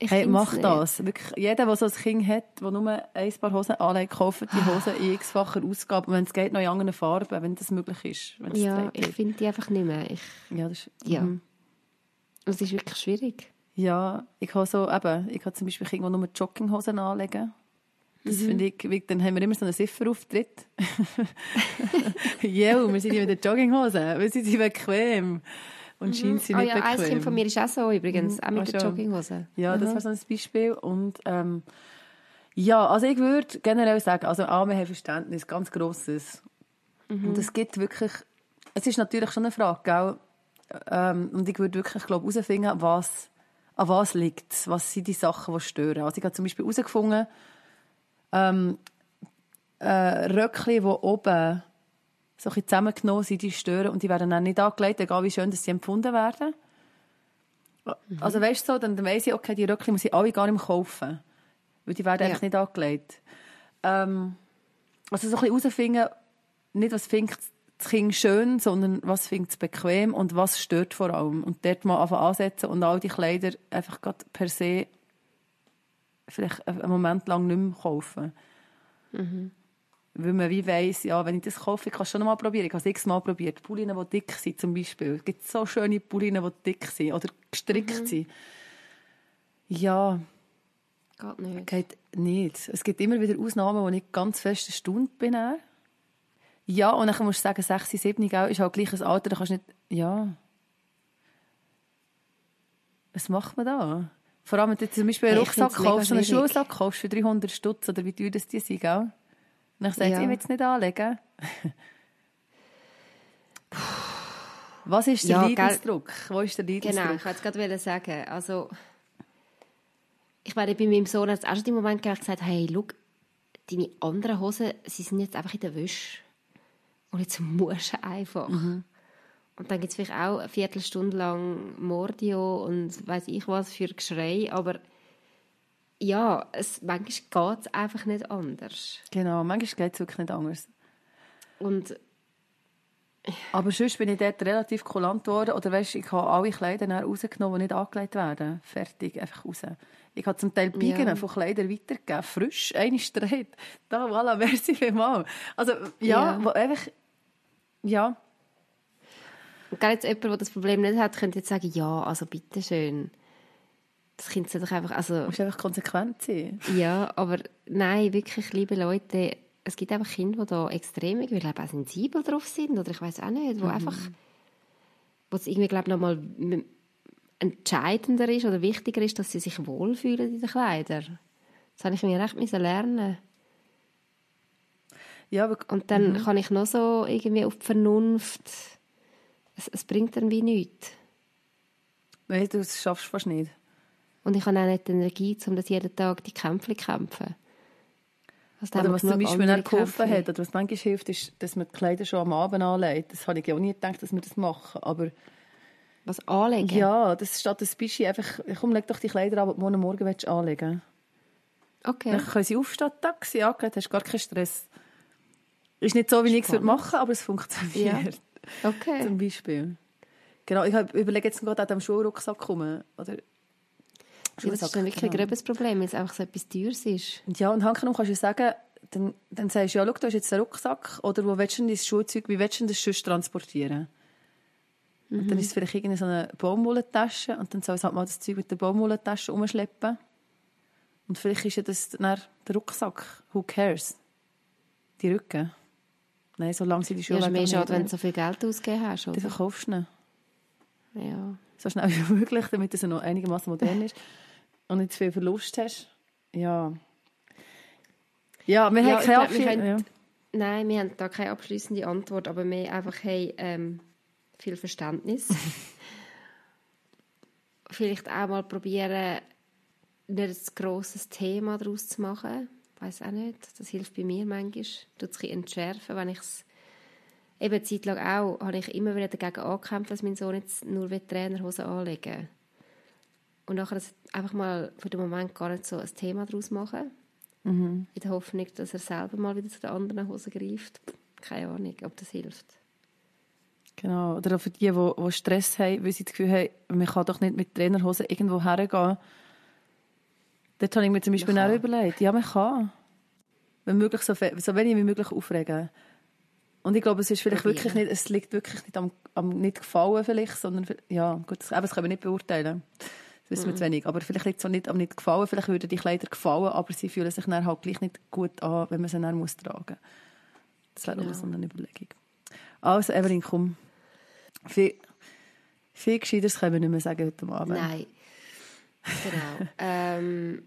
Ich Hey, mach das. Wirklich, jeder, der so ein Kind hat, der nur ein paar Hosen anlegt, kauft die Hosen in x-facher Ausgabe. Und wenn es geht, noch in anderen Farben, wenn das möglich ist. Es Ja, ich finde die einfach nicht mehr. Ich, ja, das ist, ja. mhm. Es ist wirklich schwierig. Ja, ich habe so, eben, ich habe zum Beispiel die nur Jogginghosen anlegen. Das Mhm. finde ich, dann haben wir immer so einen Sifferauftritt. ja, wir sind ja mit den Jogginghosen, wir sind bequem. Und scheint sie Ah nicht ja, ein bequem. Kind von mir ist auch so übrigens, auch Ah, mit der schon. Jogginghose. Ja, das war so ein Beispiel. Und ähm, ja, also ich würde generell sagen, also A, wir haben Verständnis, ganz grosses. Und es gibt wirklich, es ist natürlich schon eine Frage, gell? Ähm, und ich würde wirklich, glaube herausfinden, was, an was liegt es, was sind die Sachen, die stören. Also ich habe zum Beispiel herausgefunden, ähm, äh, Röckchen, die oben so ein zusammengenommen sind, die stören und die werden dann nicht angelegt, egal wie schön dass sie empfunden werden. Also weißt du so, dann weiss ich, okay, die Röckchen muss ich alle gar nicht mehr kaufen. Weil die werden Ja. eigentlich nicht angelegt. Ähm, also so ein bisschen herausfinden, nicht was findet das Kind schön, sondern was findet es bequem und was stört vor allem. Und dort mal einfach ansetzen und all die Kleider einfach grad per se vielleicht einen Moment lang nicht mehr kaufen. Weil man wie weiss, ja, wenn ich das kaufe, ich kann es schon mal probieren. Ich habe es x-mal probiert. Pulinen, die dick sind zum Beispiel. Es gibt so schöne Pulinen, die dick sind oder gestrickt sind. Ja, Geht nicht. geht nicht. Es gibt immer wieder Ausnahmen, wo ich ganz fest erstaunt bin. dann. Ja, und dann musst du sagen, 6, 7 gell, ist halt gleich ein Alter, da kannst du nicht... Ja. Was macht man da? Vor allem, wenn du zum Beispiel einen ich Rucksack kaufst, so einen. Schulsack kaufst für 300 Stutz oder wie teuer das die sind, gell? Und dann sagst Ja. ich will es nicht anlegen. Was ist der Ja. Leidensdruck? Wo ist der Leidensdruck? Genau, ich wollte es gerade sagen. Also, ich meine, bei meinem Sohn hat es auch schon den Moment gegeben, gesagt hey, schau, deine anderen Hosen, sie sind jetzt einfach in der Wäsche. Und jetzt musst du einfach. Mhm. Und dann gibt es vielleicht auch eine Viertelstunde lang Mordio und weiß ich was für Geschrei, aber ja, es, manchmal geht es einfach nicht anders. Genau, manchmal geht es wirklich nicht anders. Und Aber sonst bin ich dort relativ kulant geworden. Oder weißt, ich habe alle Kleider rausgenommen, die nicht angelegt werden. Fertig, einfach raus. Ich habe zum Teil Biegen Ja. von Kleidern weitergegeben. Frisch, eine straight. Da, voilà, merci vielmals. Also, ja, Ja. wo einfach... Ja, Und gerade jetzt jemand, der das Problem nicht hat, könnte jetzt sagen, ja, also bitteschön. Das Kind soll doch einfach, also, du musst einfach konsequent sein. ja, aber nein, wirklich, liebe Leute, es gibt einfach Kinder, die da extrem, ich glaube auch sensibel drauf sind, oder ich weiß auch nicht, Mhm. wo einfach, wo es irgendwie, glaube ich, nochmal entscheidender ist oder wichtiger ist, dass sie sich wohlfühlen in den Kleidern. Das habe ich mir recht lernen ja, Und dann mhm. kann ich noch so irgendwie auf die Vernunft. Es, es bringt dann wie nichts. Nein, du schaffst fast nicht. Und ich habe auch nicht die Energie, um das jeden Tag die Kämpfe zu kämpfen. Also oder was zum Beispiel nicht geholfen hat, oder was manchmal hilft, ist, dass man die Kleider schon am Abend anlegt. Das habe ich auch nie gedacht, dass wir das machen. Aber was anlegen? Ja, das statt ein bisschen einfach, komm, leg doch die Kleider an, die du morgen, morgen willst anlegen Okay. Dann können sie aufstehen, Taxi angelegt, hast gar keinen Stress. Ist nicht so, wie ich es machen würde, aber es funktioniert. Ja. Okay. Zum Beispiel. Genau, ich überlege jetzt gerade an dem Schulrucksack kommen. Oder ja, das ist dann wirklich genau. ein gröbes Problem, weil es einfach so etwas Teures ist. Ja, und Hankenum kannst du sagen, dann, dann sagst du, ja, schau, du hast jetzt einen Rucksack, oder wo willst du dein Schulzeug, wie willst du das sonst transportieren? Mhm. Und dann ist es vielleicht irgendeine so eine Baumwollentasche und dann soll es halt mal das Zeug mit der Baumwollentasche umschleppen. Und vielleicht ist ja das dann der Rucksack. Who cares? Die Rücken. Nein, solange sie die Schuhe ja, mehr schade, wenn du so viel Geld ausgegeben hast. Oder? Die verkaufst du nicht. Ja. So schnell wie möglich, damit es noch einigermaßen modern ist und nicht zu viel Verlust hast. Ja. Ja, wir ja, haben keine Abschließende... Ja. Nein, wir haben da keine abschließende Antwort, aber wir einfach hey, ähm, viel Verständnis. Vielleicht auch mal probieren, nicht ein grosses Thema daraus zu machen weiß auch nicht. Das hilft bei mir manchmal. Tut es entschärfen, wenn ich es eben eine Zeit lang auch, habe ich immer wieder dagegen angekämpft, dass mein Sohn jetzt nur Trainerhosen anlegen Und nachher einfach mal für den Moment gar nicht so ein Thema daraus machen. Mhm. In der Hoffnung, dass er selber mal wieder zu den anderen Hosen greift. Keine Ahnung, ob das hilft. Genau. Oder auch für die, die, die Stress haben, weil sie das Gefühl haben, man kann doch nicht mit Trainerhosen irgendwo hergehen Dort habe ich mir zum Beispiel auch überlegt, ja, man kann. Wenn möglich so, so wenig wie möglich aufregen. Und ich glaube, es ist vielleicht Probieren. wirklich nicht, es liegt wirklich nicht am, am nicht gefallen vielleicht, sondern, ja, gut, das, das können wir nicht beurteilen. Das wissen wir mhm. zu wenig. Aber vielleicht liegt es auch nicht am nicht gefallen, vielleicht würden die Kleider gefallen, aber sie fühlen sich dann halt gleich nicht gut an, wenn man sie dann muss tragen Das wäre auch so eine Überlegung. Also, Evelyn, komm. Viel, viel Gescheiteres können wir nicht mehr sagen heute Abend. Nein. Genau. ähm,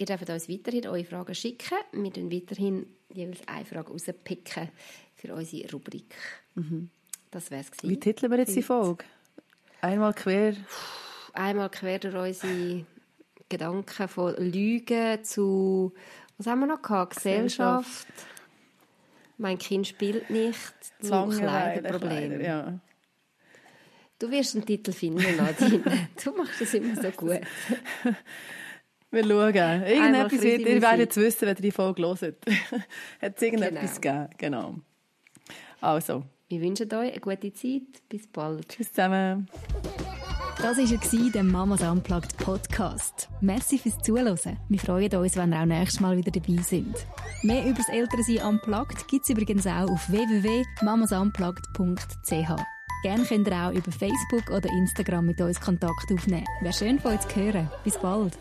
ihr dürft uns weiterhin eure Fragen schicken. Wir dann weiterhin jeweils eine Frage rauspicken für unsere Rubrik. Mhm. Das wäre es Wie titeln wir jetzt die Folge? Einmal quer? Einmal quer durch unsere Gedanken von Lügen zu, was haben wir noch gehabt? Gesellschaft. Mein Kind spielt nicht. Zu Kleiderproblem. Ja. Du wirst einen Titel finden, Nadine. du machst das immer so gut. Wir schauen. Irgendetwas wird, ihr werdet es wissen, wenn ihr die Folge hört. Hat es irgendetwas genau. gegeben. Genau. Also. Wir wünschen euch eine gute Zeit. Bis bald. Tschüss zusammen. Das war der Mamas Unplugged Podcast. Merci fürs Zuhören. Wir freuen uns, wenn ihr auch nächstes Mal wieder dabei sind. Mehr über das Elternsein Unplugged gibt es übrigens auch auf www.mamasunplugged.ch. Gerne könnt ihr auch über Facebook oder Instagram mit uns Kontakt aufnehmen. Wäre schön von euch zu hören. Bis bald.